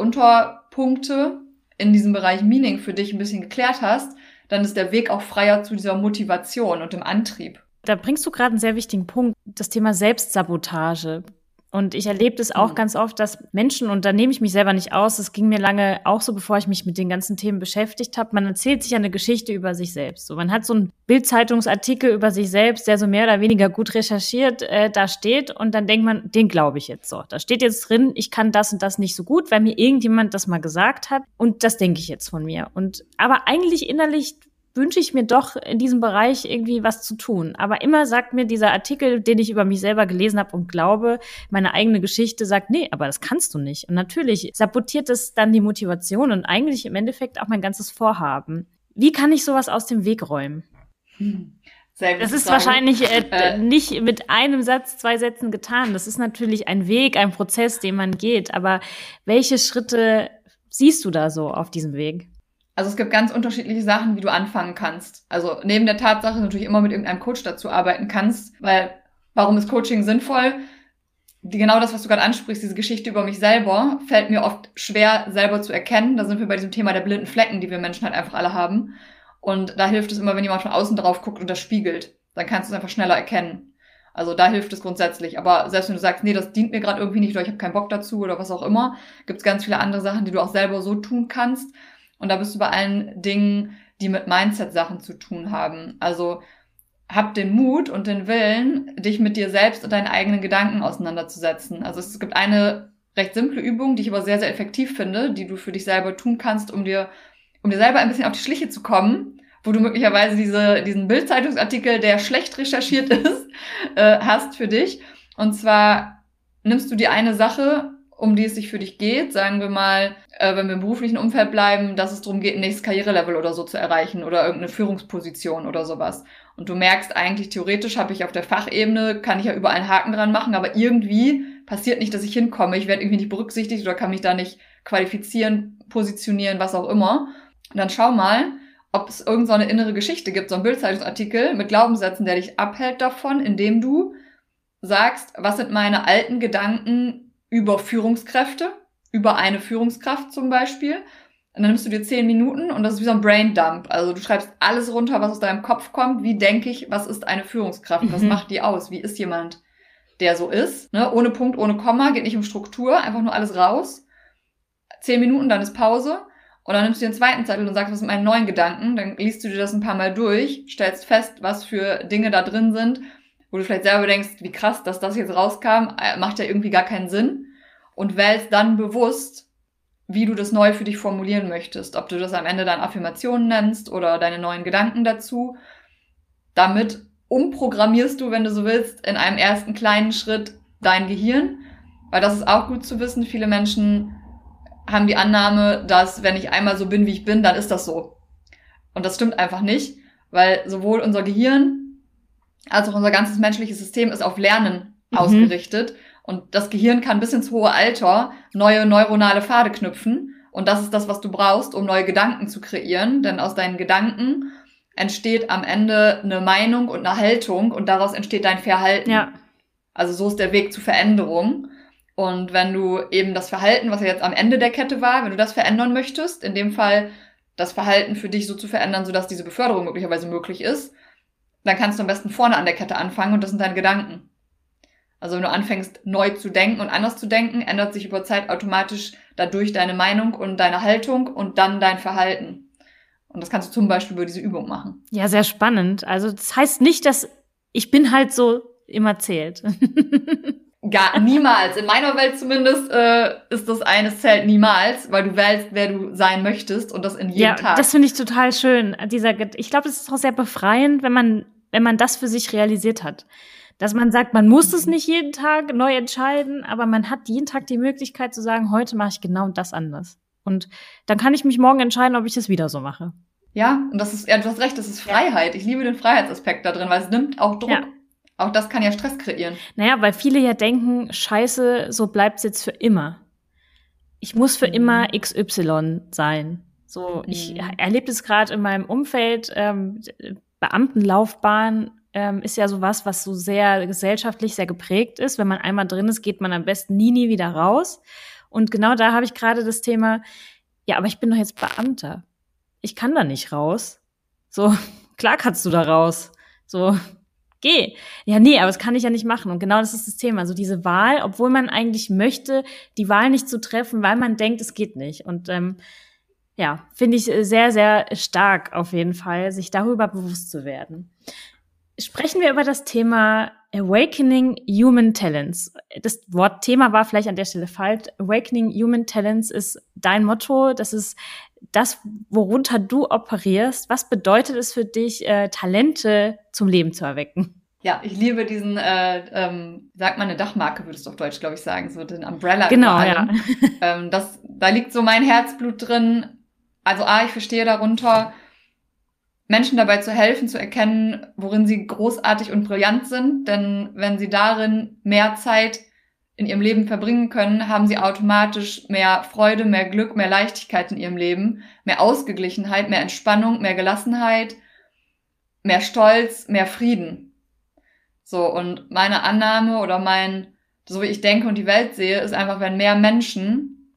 Unterpunkte in diesem Bereich Meaning für dich ein bisschen geklärt hast, dann ist der Weg auch freier zu dieser Motivation und dem Antrieb. Da bringst du gerade einen sehr wichtigen Punkt, das Thema Selbstsabotage. Und ich erlebe das auch mhm. ganz oft, dass Menschen, und da nehme ich mich selber nicht aus, das ging mir lange auch so, bevor ich mich mit den ganzen Themen beschäftigt habe, man erzählt sich eine Geschichte über sich selbst. So, man hat so einen Bildzeitungsartikel über sich selbst, der so mehr oder weniger gut recherchiert äh, da steht und dann denkt man, den glaube ich jetzt so. Da steht jetzt drin, ich kann das und das nicht so gut, weil mir irgendjemand das mal gesagt hat und das denke ich jetzt von mir. Und aber eigentlich innerlich wünsche ich mir doch in diesem Bereich irgendwie was zu tun. Aber immer sagt mir dieser Artikel, den ich über mich selber gelesen habe und glaube, meine eigene Geschichte sagt, nee, aber das kannst du nicht. Und natürlich sabotiert es dann die Motivation und eigentlich im Endeffekt auch mein ganzes Vorhaben. Wie kann ich sowas aus dem Weg räumen? Hm. das ist Frage. wahrscheinlich äh, äh, nicht mit einem Satz, zwei Sätzen getan. Das ist natürlich ein Weg, ein Prozess, den man geht. Aber welche Schritte siehst du da so auf diesem Weg? Also es gibt ganz unterschiedliche Sachen, wie du anfangen kannst. Also neben der Tatsache natürlich immer mit irgendeinem Coach dazu arbeiten kannst, weil warum ist Coaching sinnvoll? Die, genau das, was du gerade ansprichst, diese Geschichte über mich selber, fällt mir oft schwer selber zu erkennen. Da sind wir bei diesem Thema der blinden Flecken, die wir Menschen halt einfach alle haben. Und da hilft es immer, wenn jemand von außen drauf guckt und das spiegelt. Dann kannst du es einfach schneller erkennen. Also da hilft es grundsätzlich. Aber selbst wenn du sagst, nee, das dient mir gerade irgendwie nicht oder ich habe keinen Bock dazu oder was auch immer, gibt es ganz viele andere Sachen, die du auch selber so tun kannst. Und da bist du bei allen Dingen, die mit Mindset-Sachen zu tun haben. Also hab den Mut und den Willen, dich mit dir selbst und deinen eigenen Gedanken auseinanderzusetzen. Also es gibt eine recht simple Übung, die ich aber sehr, sehr effektiv finde, die du für dich selber tun kannst, um dir, um dir selber ein bisschen auf die Schliche zu kommen, wo du möglicherweise diese, diesen Bildzeitungsartikel, der schlecht recherchiert ist, äh, hast für dich. Und zwar nimmst du dir eine Sache um die es sich für dich geht. Sagen wir mal, äh, wenn wir im beruflichen Umfeld bleiben, dass es darum geht, ein nächstes Karrierelevel oder so zu erreichen oder irgendeine Führungsposition oder sowas. Und du merkst eigentlich, theoretisch habe ich auf der Fachebene, kann ich ja überall einen Haken dran machen, aber irgendwie passiert nicht, dass ich hinkomme. Ich werde irgendwie nicht berücksichtigt oder kann mich da nicht qualifizieren, positionieren, was auch immer. Und dann schau mal, ob es irgendeine so innere Geschichte gibt, so ein Bildzeitungsartikel mit Glaubenssätzen, der dich abhält davon, indem du sagst, was sind meine alten Gedanken, über Führungskräfte, über eine Führungskraft zum Beispiel. Und dann nimmst du dir zehn Minuten und das ist wie so ein Brain Dump. Also du schreibst alles runter, was aus deinem Kopf kommt. Wie denke ich, was ist eine Führungskraft? Was mhm. macht die aus? Wie ist jemand, der so ist? Ne? Ohne Punkt, ohne Komma, geht nicht um Struktur, einfach nur alles raus. Zehn Minuten, dann ist Pause. Und dann nimmst du den zweiten Zettel und sagst, was sind meine neuen Gedanken? Dann liest du dir das ein paar Mal durch, stellst fest, was für Dinge da drin sind wo du vielleicht selber denkst, wie krass, dass das jetzt rauskam, äh, macht ja irgendwie gar keinen Sinn. Und wählst dann bewusst, wie du das neu für dich formulieren möchtest. Ob du das am Ende dann Affirmationen nennst oder deine neuen Gedanken dazu. Damit umprogrammierst du, wenn du so willst, in einem ersten kleinen Schritt dein Gehirn. Weil das ist auch gut zu wissen. Viele Menschen haben die Annahme, dass wenn ich einmal so bin, wie ich bin, dann ist das so. Und das stimmt einfach nicht, weil sowohl unser Gehirn als auch unser ganzes menschliches System ist auf Lernen mhm. ausgerichtet. Und das Gehirn kann bis ins hohe Alter neue neuronale Pfade knüpfen. Und das ist das, was du brauchst, um neue Gedanken zu kreieren. Denn aus deinen Gedanken entsteht am Ende eine Meinung und eine Haltung und daraus entsteht dein Verhalten. Ja. Also so ist der Weg zur Veränderung. Und wenn du eben das Verhalten, was ja jetzt am Ende der Kette war, wenn du das verändern möchtest, in dem Fall das Verhalten für dich so zu verändern, sodass diese Beförderung möglicherweise möglich ist, dann kannst du am besten vorne an der Kette anfangen und das sind deine Gedanken. Also wenn du anfängst neu zu denken und anders zu denken, ändert sich über Zeit automatisch dadurch deine Meinung und deine Haltung und dann dein Verhalten. Und das kannst du zum Beispiel über diese Übung machen. Ja, sehr spannend. Also das heißt nicht, dass ich bin halt so immer zählt. Gar niemals. In meiner Welt zumindest äh, ist das eines zählt niemals, weil du wählst, wer du sein möchtest und das in jedem ja, Tag. Das finde ich total schön. Dieser, ich glaube, es ist auch sehr befreiend, wenn man wenn man das für sich realisiert hat. Dass man sagt, man muss es nicht jeden Tag neu entscheiden, aber man hat jeden Tag die Möglichkeit zu sagen, heute mache ich genau das anders. Und dann kann ich mich morgen entscheiden, ob ich es wieder so mache. Ja, und das ist, ja, du hast recht, das ist Freiheit. Ich liebe den Freiheitsaspekt da drin, weil es nimmt auch Druck. Ja. Auch das kann ja Stress kreieren. Naja, weil viele ja denken, scheiße, so bleibt's jetzt für immer. Ich muss für mhm. immer XY sein. So, mhm. ich erlebe es gerade in meinem Umfeld, ähm, Beamtenlaufbahn ähm, ist ja sowas, was so sehr gesellschaftlich sehr geprägt ist. Wenn man einmal drin ist, geht man am besten nie, nie wieder raus. Und genau da habe ich gerade das Thema, ja, aber ich bin doch jetzt Beamter. Ich kann da nicht raus. So, klar kannst du da raus. So, geh. Ja, nee, aber das kann ich ja nicht machen. Und genau das ist das Thema. Also diese Wahl, obwohl man eigentlich möchte, die Wahl nicht zu treffen, weil man denkt, es geht nicht. Und ähm, ja, finde ich sehr, sehr stark auf jeden Fall, sich darüber bewusst zu werden. Sprechen wir über das Thema Awakening Human Talents. Das Wort Thema war vielleicht an der Stelle falsch. Awakening Human Talents ist dein Motto. Das ist das, worunter du operierst. Was bedeutet es für dich, äh, Talente zum Leben zu erwecken? Ja, ich liebe diesen, äh, ähm, sagt man eine Dachmarke, würdest du auf Deutsch, glaube ich, sagen, so den Umbrella. Genau, ja. ähm, das, da liegt so mein Herzblut drin. Also A, ich verstehe darunter, Menschen dabei zu helfen, zu erkennen, worin sie großartig und brillant sind. Denn wenn sie darin mehr Zeit in ihrem Leben verbringen können, haben sie automatisch mehr Freude, mehr Glück, mehr Leichtigkeit in ihrem Leben, mehr Ausgeglichenheit, mehr Entspannung, mehr Gelassenheit, mehr Stolz, mehr Frieden. So, und meine Annahme oder mein, so wie ich denke und die Welt sehe, ist einfach, wenn mehr Menschen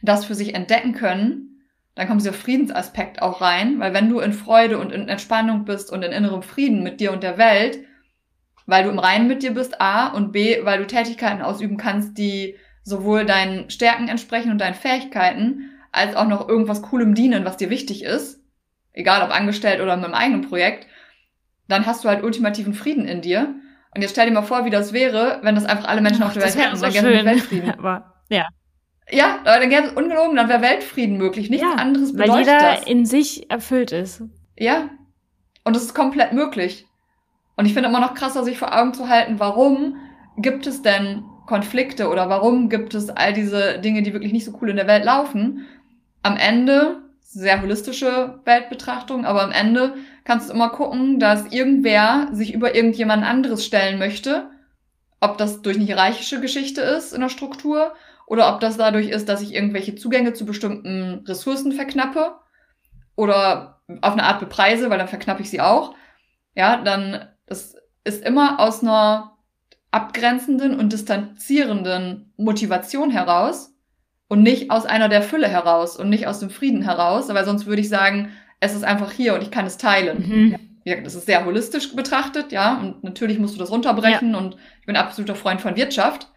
das für sich entdecken können, dann kommt dieser Friedensaspekt auch rein, weil wenn du in Freude und in Entspannung bist und in innerem Frieden mit dir und der Welt, weil du im Reinen mit dir bist, A, und B, weil du Tätigkeiten ausüben kannst, die sowohl deinen Stärken entsprechen und deinen Fähigkeiten, als auch noch irgendwas Coolem dienen, was dir wichtig ist, egal ob angestellt oder mit einem eigenen Projekt, dann hast du halt ultimativen Frieden in dir. Und jetzt stell dir mal vor, wie das wäre, wenn das einfach alle Menschen Ach, auf der Welt hätten. So dann schön. Weltfrieden. Aber, ja. Ja, dann gäbe es ungelogen, dann wäre Weltfrieden möglich. Nichts ja, anderes bedeutet weil jeder das. in sich erfüllt ist. Ja. Und es ist komplett möglich. Und ich finde immer noch krasser, sich vor Augen zu halten, warum gibt es denn Konflikte oder warum gibt es all diese Dinge, die wirklich nicht so cool in der Welt laufen. Am Ende, sehr holistische Weltbetrachtung, aber am Ende kannst du immer gucken, dass irgendwer sich über irgendjemand anderes stellen möchte. Ob das durch eine hierarchische Geschichte ist in der Struktur oder ob das dadurch ist, dass ich irgendwelche Zugänge zu bestimmten Ressourcen verknappe oder auf eine Art bepreise, weil dann verknappe ich sie auch. Ja, dann das ist immer aus einer abgrenzenden und distanzierenden Motivation heraus und nicht aus einer der Fülle heraus und nicht aus dem Frieden heraus, weil sonst würde ich sagen, es ist einfach hier und ich kann es teilen. Mhm. Ja, das ist sehr holistisch betrachtet, ja, und natürlich musst du das runterbrechen ja. und ich bin absoluter Freund von Wirtschaft.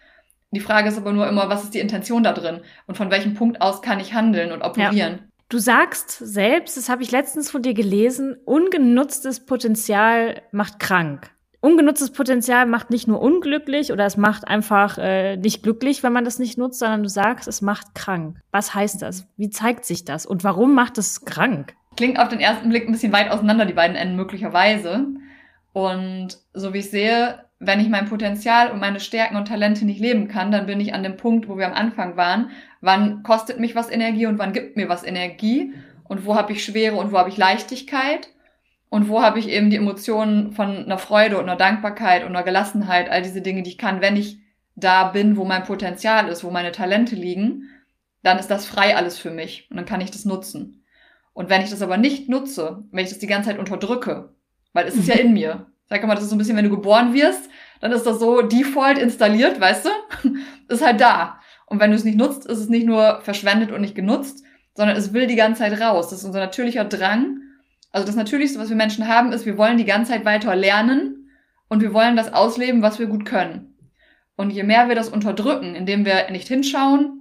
Die Frage ist aber nur immer, was ist die Intention da drin und von welchem Punkt aus kann ich handeln und operieren. Ja. Du sagst selbst, das habe ich letztens von dir gelesen, ungenutztes Potenzial macht krank. Ungenutztes Potenzial macht nicht nur unglücklich oder es macht einfach äh, nicht glücklich, wenn man das nicht nutzt, sondern du sagst, es macht krank. Was heißt das? Wie zeigt sich das? Und warum macht es krank? Klingt auf den ersten Blick ein bisschen weit auseinander, die beiden Enden möglicherweise. Und so wie ich sehe, wenn ich mein Potenzial und meine Stärken und Talente nicht leben kann, dann bin ich an dem Punkt, wo wir am Anfang waren. Wann kostet mich was Energie und wann gibt mir was Energie? Und wo habe ich Schwere und wo habe ich Leichtigkeit? Und wo habe ich eben die Emotionen von einer Freude und einer Dankbarkeit und einer Gelassenheit, all diese Dinge, die ich kann, wenn ich da bin, wo mein Potenzial ist, wo meine Talente liegen, dann ist das frei alles für mich und dann kann ich das nutzen. Und wenn ich das aber nicht nutze, wenn ich das die ganze Zeit unterdrücke, weil es ist ja in mir, Sag mal, das ist so ein bisschen, wenn du geboren wirst, dann ist das so default installiert, weißt du? ist halt da. Und wenn du es nicht nutzt, ist es nicht nur verschwendet und nicht genutzt, sondern es will die ganze Zeit raus. Das ist unser natürlicher Drang. Also das Natürlichste, was wir Menschen haben, ist, wir wollen die ganze Zeit weiter lernen und wir wollen das ausleben, was wir gut können. Und je mehr wir das unterdrücken, indem wir nicht hinschauen,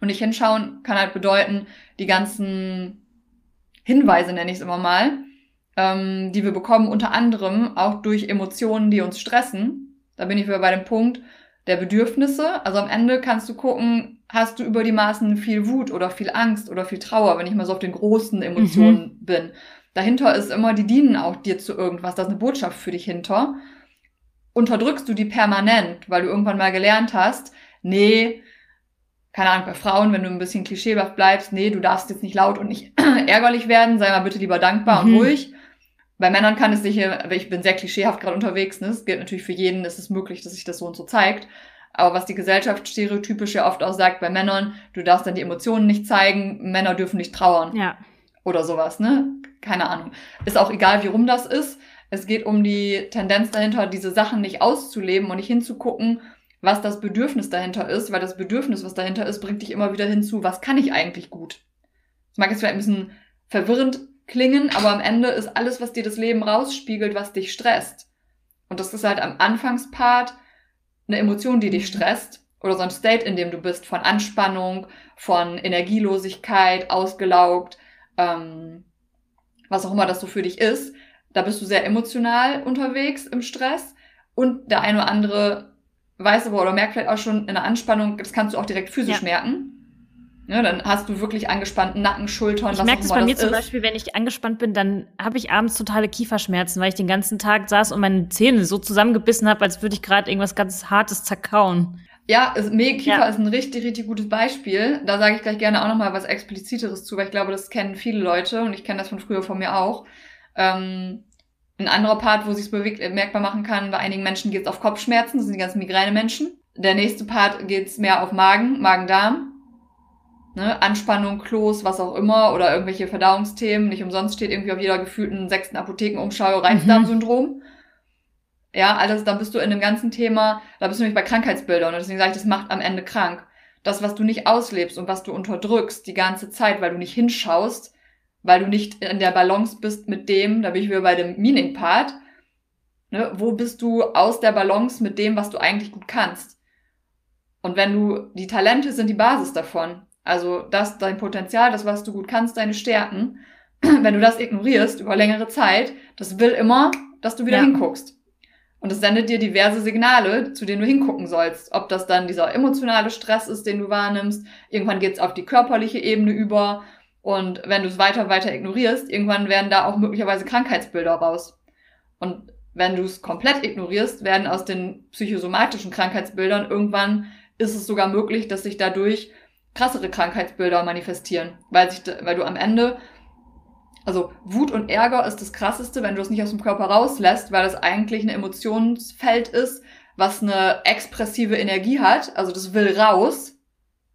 und nicht hinschauen kann halt bedeuten, die ganzen Hinweise nenne ich es immer mal, ähm, die wir bekommen, unter anderem auch durch Emotionen, die uns stressen. Da bin ich wieder bei dem Punkt der Bedürfnisse. Also am Ende kannst du gucken, hast du über die Maßen viel Wut oder viel Angst oder viel Trauer, wenn ich mal so auf den großen Emotionen mhm. bin. Dahinter ist immer, die dienen auch dir zu irgendwas. Da ist eine Botschaft für dich hinter. Unterdrückst du die permanent, weil du irgendwann mal gelernt hast, nee, keine Ahnung, bei Frauen, wenn du ein bisschen klischeehaft bleibst, nee, du darfst jetzt nicht laut und nicht ärgerlich werden, sei mal bitte lieber dankbar mhm. und ruhig. Bei Männern kann es sich hier, ich bin sehr klischeehaft gerade unterwegs, ne? Es gilt natürlich für jeden, ist es möglich, dass sich das so und so zeigt. Aber was die Gesellschaft stereotypisch ja oft auch sagt bei Männern, du darfst dann die Emotionen nicht zeigen, Männer dürfen nicht trauern. Ja. Oder sowas, ne? Keine Ahnung. Ist auch egal, wie rum das ist. Es geht um die Tendenz dahinter, diese Sachen nicht auszuleben und nicht hinzugucken, was das Bedürfnis dahinter ist, weil das Bedürfnis, was dahinter ist, bringt dich immer wieder hinzu, was kann ich eigentlich gut? Das mag jetzt vielleicht ein bisschen verwirrend klingen, aber am Ende ist alles, was dir das Leben rausspiegelt, was dich stresst. Und das ist halt am Anfangspart eine Emotion, die dich stresst oder so ein State, in dem du bist, von Anspannung, von Energielosigkeit, ausgelaugt, ähm, was auch immer das so für dich ist. Da bist du sehr emotional unterwegs im Stress und der eine oder andere weiß aber oder merkt vielleicht auch schon in der Anspannung, das kannst du auch direkt physisch ja. merken. Ja, dann hast du wirklich angespannten Nacken, Schultern. Ich merke das bei mir zum Beispiel, wenn ich angespannt bin, dann habe ich abends totale Kieferschmerzen, weil ich den ganzen Tag saß und meine Zähne so zusammengebissen habe, als würde ich gerade irgendwas ganz Hartes zerkauen. Ja, ist, Kiefer ja. ist ein richtig, richtig gutes Beispiel. Da sage ich gleich gerne auch nochmal was Expliziteres zu, weil ich glaube, das kennen viele Leute und ich kenne das von früher von mir auch. Ähm, ein anderer Part, wo sich es bemerkbar machen kann, bei einigen Menschen geht es auf Kopfschmerzen, das sind die ganzen Migräne-Menschen. Der nächste Part geht es mehr auf Magen, Magen-Darm ne, Anspannung, Kloß, was auch immer, oder irgendwelche Verdauungsthemen. Nicht umsonst steht irgendwie auf jeder gefühlten sechsten Apothekenumschau Reizdarmsyndrom. Mhm. Ja, alles, da bist du in dem ganzen Thema, da bist du nämlich bei Krankheitsbildern. Und deswegen sage ich, das macht am Ende krank. Das, was du nicht auslebst und was du unterdrückst die ganze Zeit, weil du nicht hinschaust, weil du nicht in der Balance bist mit dem, da bin ich wieder bei dem Meaning-Part, ne, wo bist du aus der Balance mit dem, was du eigentlich gut kannst? Und wenn du, die Talente sind die Basis davon. Also das, dein Potenzial, das, was du gut kannst, deine Stärken. Wenn du das ignorierst über längere Zeit, das will immer, dass du wieder ja. hinguckst. Und es sendet dir diverse Signale, zu denen du hingucken sollst. Ob das dann dieser emotionale Stress ist, den du wahrnimmst. Irgendwann geht's auf die körperliche Ebene über. Und wenn du es weiter, weiter ignorierst, irgendwann werden da auch möglicherweise Krankheitsbilder raus. Und wenn du es komplett ignorierst, werden aus den psychosomatischen Krankheitsbildern irgendwann ist es sogar möglich, dass sich dadurch krassere Krankheitsbilder manifestieren, weil sich, weil du am Ende, also Wut und Ärger ist das krasseste, wenn du es nicht aus dem Körper rauslässt, weil das eigentlich ein Emotionsfeld ist, was eine expressive Energie hat, also das will raus,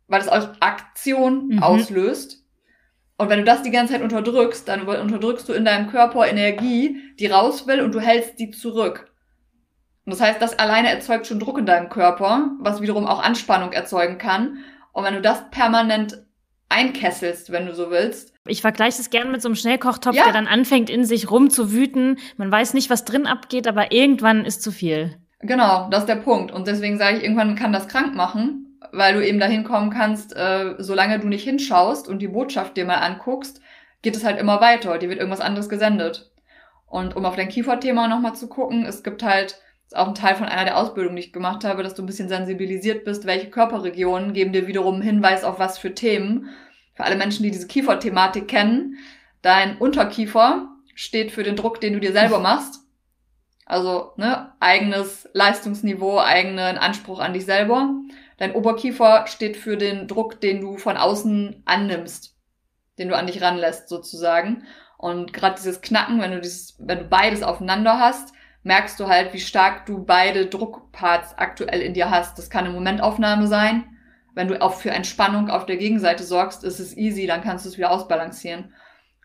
weil es auch Aktion mhm. auslöst. Und wenn du das die ganze Zeit unterdrückst, dann unterdrückst du in deinem Körper Energie, die raus will und du hältst die zurück. Und das heißt, das alleine erzeugt schon Druck in deinem Körper, was wiederum auch Anspannung erzeugen kann. Und wenn du das permanent einkesselst, wenn du so willst. Ich vergleiche es gern mit so einem Schnellkochtopf, ja. der dann anfängt, in sich rumzuwüten. Man weiß nicht, was drin abgeht, aber irgendwann ist zu viel. Genau, das ist der Punkt. Und deswegen sage ich, irgendwann kann das krank machen, weil du eben dahin kommen kannst, äh, solange du nicht hinschaust und die Botschaft dir mal anguckst, geht es halt immer weiter. Dir wird irgendwas anderes gesendet. Und um auf dein Kieferthema nochmal zu gucken, es gibt halt ist auch ein Teil von einer der Ausbildungen, die ich gemacht habe, dass du ein bisschen sensibilisiert bist, welche Körperregionen geben dir wiederum einen Hinweis auf was für Themen. Für alle Menschen, die diese Kieferthematik kennen, dein Unterkiefer steht für den Druck, den du dir selber machst. Also, ne, eigenes Leistungsniveau, eigenen Anspruch an dich selber. Dein Oberkiefer steht für den Druck, den du von außen annimmst, den du an dich ranlässt, sozusagen. Und gerade dieses Knacken, wenn du dieses, wenn du beides aufeinander hast, merkst du halt, wie stark du beide Druckparts aktuell in dir hast. Das kann eine Momentaufnahme sein. Wenn du auch für Entspannung auf der Gegenseite sorgst, ist es easy, dann kannst du es wieder ausbalancieren.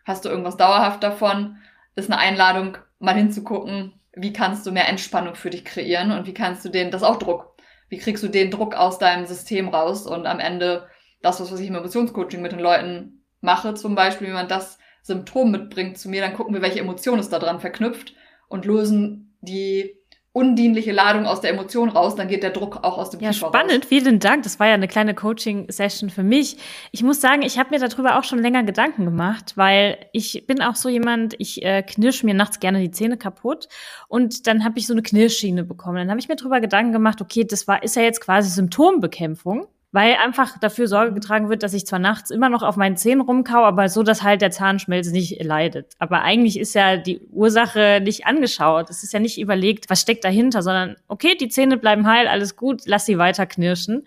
Hast du irgendwas dauerhaft davon, ist eine Einladung, mal hinzugucken, wie kannst du mehr Entspannung für dich kreieren und wie kannst du den, das ist auch Druck. Wie kriegst du den Druck aus deinem System raus und am Ende das, was ich im Emotionscoaching mit den Leuten mache, zum Beispiel, wie man das Symptom mitbringt zu mir, dann gucken wir, welche Emotion ist da dran verknüpft und lösen die undienliche Ladung aus der Emotion raus, dann geht der Druck auch aus dem Ja, spannend. Raus. Vielen Dank. Das war ja eine kleine Coaching-Session für mich. Ich muss sagen, ich habe mir darüber auch schon länger Gedanken gemacht, weil ich bin auch so jemand, ich äh, knirsch mir nachts gerne die Zähne kaputt und dann habe ich so eine Knirschschiene bekommen. Dann habe ich mir darüber Gedanken gemacht, okay, das war ist ja jetzt quasi Symptombekämpfung weil einfach dafür Sorge getragen wird, dass ich zwar nachts immer noch auf meinen Zähnen rumkau, aber so, dass halt der Zahnschmelz nicht leidet. Aber eigentlich ist ja die Ursache nicht angeschaut. Es ist ja nicht überlegt, was steckt dahinter, sondern okay, die Zähne bleiben heil, alles gut, lass sie weiter knirschen.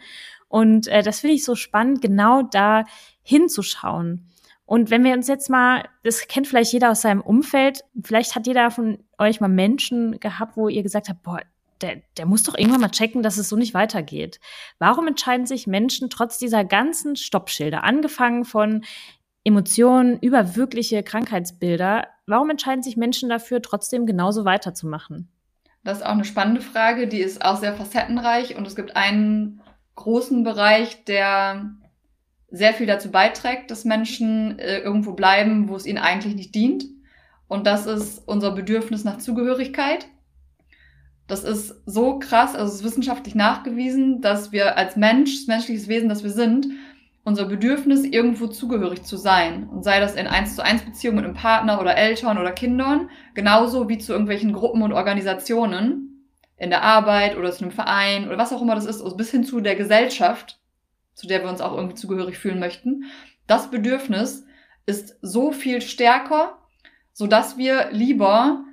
Und äh, das finde ich so spannend, genau da hinzuschauen. Und wenn wir uns jetzt mal, das kennt vielleicht jeder aus seinem Umfeld, vielleicht hat jeder von euch mal Menschen gehabt, wo ihr gesagt habt, boah, der, der muss doch irgendwann mal checken, dass es so nicht weitergeht. Warum entscheiden sich Menschen trotz dieser ganzen Stoppschilder, angefangen von Emotionen über wirkliche Krankheitsbilder, warum entscheiden sich Menschen dafür, trotzdem genauso weiterzumachen? Das ist auch eine spannende Frage, die ist auch sehr facettenreich und es gibt einen großen Bereich, der sehr viel dazu beiträgt, dass Menschen äh, irgendwo bleiben, wo es ihnen eigentlich nicht dient. Und das ist unser Bedürfnis nach Zugehörigkeit Das ist so krass, also es ist wissenschaftlich nachgewiesen, dass wir als Mensch, menschliches Wesen, das wir sind, unser Bedürfnis, irgendwo zugehörig zu sein. Und sei das in eins zu eins Beziehungen mit einem Partner oder Eltern oder Kindern, genauso wie zu irgendwelchen Gruppen und Organisationen in der Arbeit oder zu einem Verein oder was auch immer das ist, also bis hin zu der Gesellschaft, zu der wir uns auch irgendwie zugehörig fühlen möchten. Das Bedürfnis ist so viel stärker, so dass wir lieber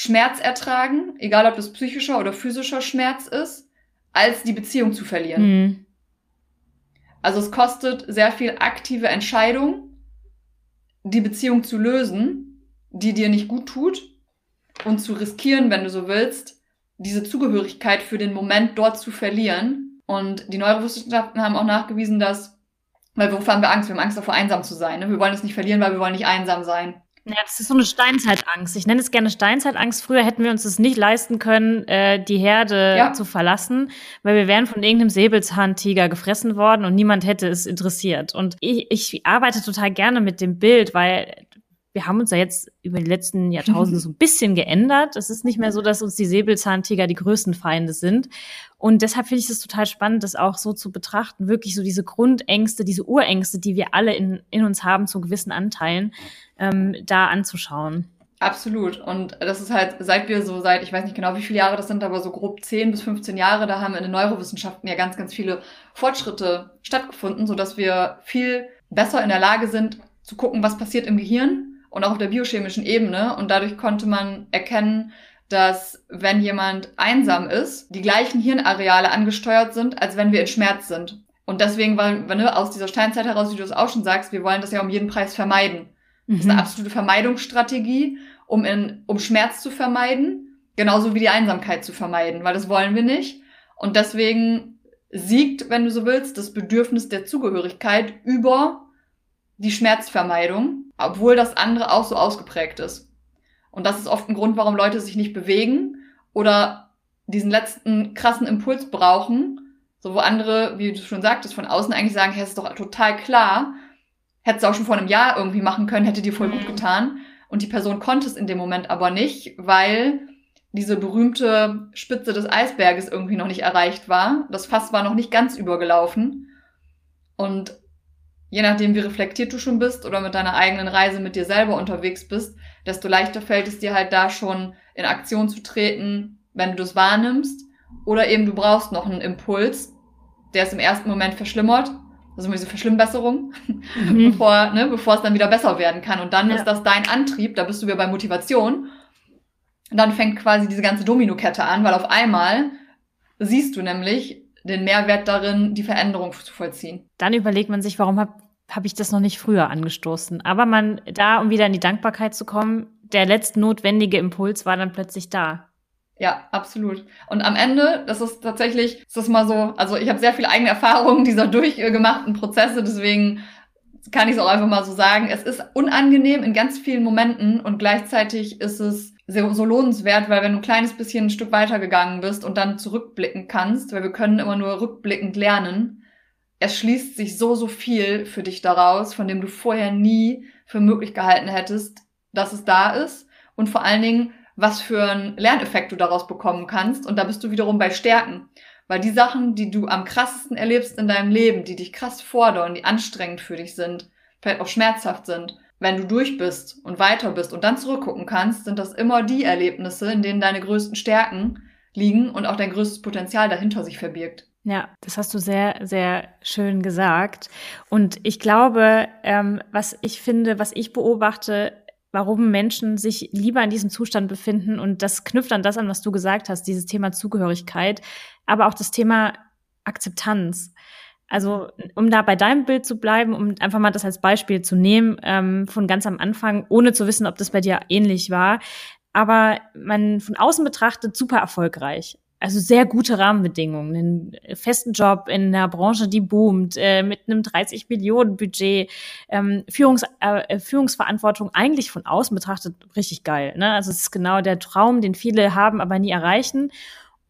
Schmerz ertragen, egal ob das psychischer oder physischer Schmerz ist, als die Beziehung zu verlieren. Mhm. Also es kostet sehr viel aktive Entscheidung, die Beziehung zu lösen, die dir nicht gut tut und zu riskieren, wenn du so willst, diese Zugehörigkeit für den Moment dort zu verlieren. Und die Neurowissenschaften haben auch nachgewiesen, dass, weil wovor haben wir Angst? Wir haben Angst davor, einsam zu sein. Ne? Wir wollen es nicht verlieren, weil wir wollen nicht einsam sein. Ja, das ist so eine Steinzeitangst. Ich nenne es gerne Steinzeitangst. Früher hätten wir uns das nicht leisten können, äh, die Herde ja. zu verlassen, weil wir wären von irgendeinem Säbelzahntiger gefressen worden und niemand hätte es interessiert. Und ich, ich arbeite total gerne mit dem Bild, weil wir haben uns ja jetzt über die letzten Jahrtausende so ein bisschen geändert. Es ist nicht mehr so, dass uns die Säbelzahntiger die größten Feinde sind. Und deshalb finde ich es total spannend, das auch so zu betrachten, wirklich so diese Grundängste, diese Urängste, die wir alle in, in uns haben, zu gewissen Anteilen, ähm, da anzuschauen. Absolut. Und das ist halt, seit wir so seit, ich weiß nicht genau, wie viele Jahre das sind, aber so grob 10 bis 15 Jahre, da haben in den Neurowissenschaften ja ganz, ganz viele Fortschritte stattgefunden, so dass wir viel besser in der Lage sind, zu gucken, was passiert im Gehirn und auch auf der biochemischen Ebene. Und dadurch konnte man erkennen, dass wenn jemand einsam ist, die gleichen Hirnareale angesteuert sind, als wenn wir in Schmerz sind. Und deswegen, weil, wenn ne, aus dieser Steinzeit heraus, wie du es auch schon sagst, wir wollen das ja um jeden Preis vermeiden. Mhm. Das ist eine mhm. absolute Vermeidungsstrategie, um, in, um Schmerz zu vermeiden, genauso wie die Einsamkeit zu vermeiden, weil das wollen wir nicht. Und deswegen siegt, wenn du so willst, das Bedürfnis der Zugehörigkeit über die Schmerzvermeidung, obwohl das andere auch so ausgeprägt ist. Und das ist oft ein Grund, warum Leute sich nicht bewegen oder diesen letzten krassen Impuls brauchen, so wo andere, wie du schon sagtest, von außen eigentlich sagen, hey, ist doch total klar, hättest du auch schon vor einem Jahr irgendwie machen können, hätte dir voll mhm. gut getan. Und die Person konnte es in dem Moment aber nicht, weil diese berühmte Spitze des Eisberges irgendwie noch nicht erreicht war. Das Fass war noch nicht ganz übergelaufen. Und je nachdem, wie reflektiert du schon bist oder mit deiner eigenen Reise mit dir selber unterwegs bist, desto leichter fällt es dir halt da schon in Aktion zu treten, wenn du das wahrnimmst. Oder eben du brauchst noch einen Impuls, der es im ersten Moment verschlimmert. Also diese Verschlimmbesserung, mhm. bevor, ne, bevor es dann wieder besser werden kann. Und dann ja. ist das dein Antrieb, da bist du wieder bei Motivation. Und dann fängt quasi diese ganze Dominokette an, weil auf einmal siehst du nämlich, den Mehrwert darin, die Veränderung zu vollziehen. Dann überlegt man sich, warum habe hab ich das noch nicht früher angestoßen. Aber man, da, um wieder in die Dankbarkeit zu kommen, der letzte notwendige Impuls war dann plötzlich da. Ja, absolut. Und am Ende, das ist tatsächlich, ist das mal so, also ich habe sehr viele eigene Erfahrungen dieser durchgemachten Prozesse, deswegen kann ich es auch einfach mal so sagen. Es ist unangenehm in ganz vielen Momenten und gleichzeitig ist es so, so lohnenswert, weil wenn du ein kleines bisschen ein Stück weiter gegangen bist und dann zurückblicken kannst, weil wir können immer nur rückblickend lernen, es schließt sich so, so viel für dich daraus, von dem du vorher nie für möglich gehalten hättest, dass es da ist und vor allen Dingen, was für einen Lerneffekt du daraus bekommen kannst und da bist du wiederum bei Stärken. Weil die Sachen, die du am krassesten erlebst in deinem Leben, die dich krass fordern, die anstrengend für dich sind, vielleicht auch schmerzhaft sind, wenn du durch bist und weiter bist und dann zurückgucken kannst, sind das immer die Erlebnisse, in denen deine größten Stärken liegen und auch dein größtes Potenzial dahinter sich verbirgt. Ja, das hast du sehr, sehr schön gesagt. Und ich glaube, ähm, was ich finde, was ich beobachte, warum Menschen sich lieber in diesem Zustand befinden, und das knüpft an das an, was du gesagt hast, dieses Thema Zugehörigkeit, aber auch das Thema Akzeptanz. Also, um da bei deinem Bild zu bleiben, um einfach mal das als Beispiel zu nehmen, ähm, von ganz am Anfang, ohne zu wissen, ob das bei dir ähnlich war, aber man von außen betrachtet super erfolgreich. Also sehr gute Rahmenbedingungen, einen festen Job in einer Branche, die boomt, äh, mit einem 30 Millionen Budget, ähm, Führungs, äh, Führungsverantwortung eigentlich von außen betrachtet richtig geil. Ne? Also es ist genau der Traum, den viele haben, aber nie erreichen.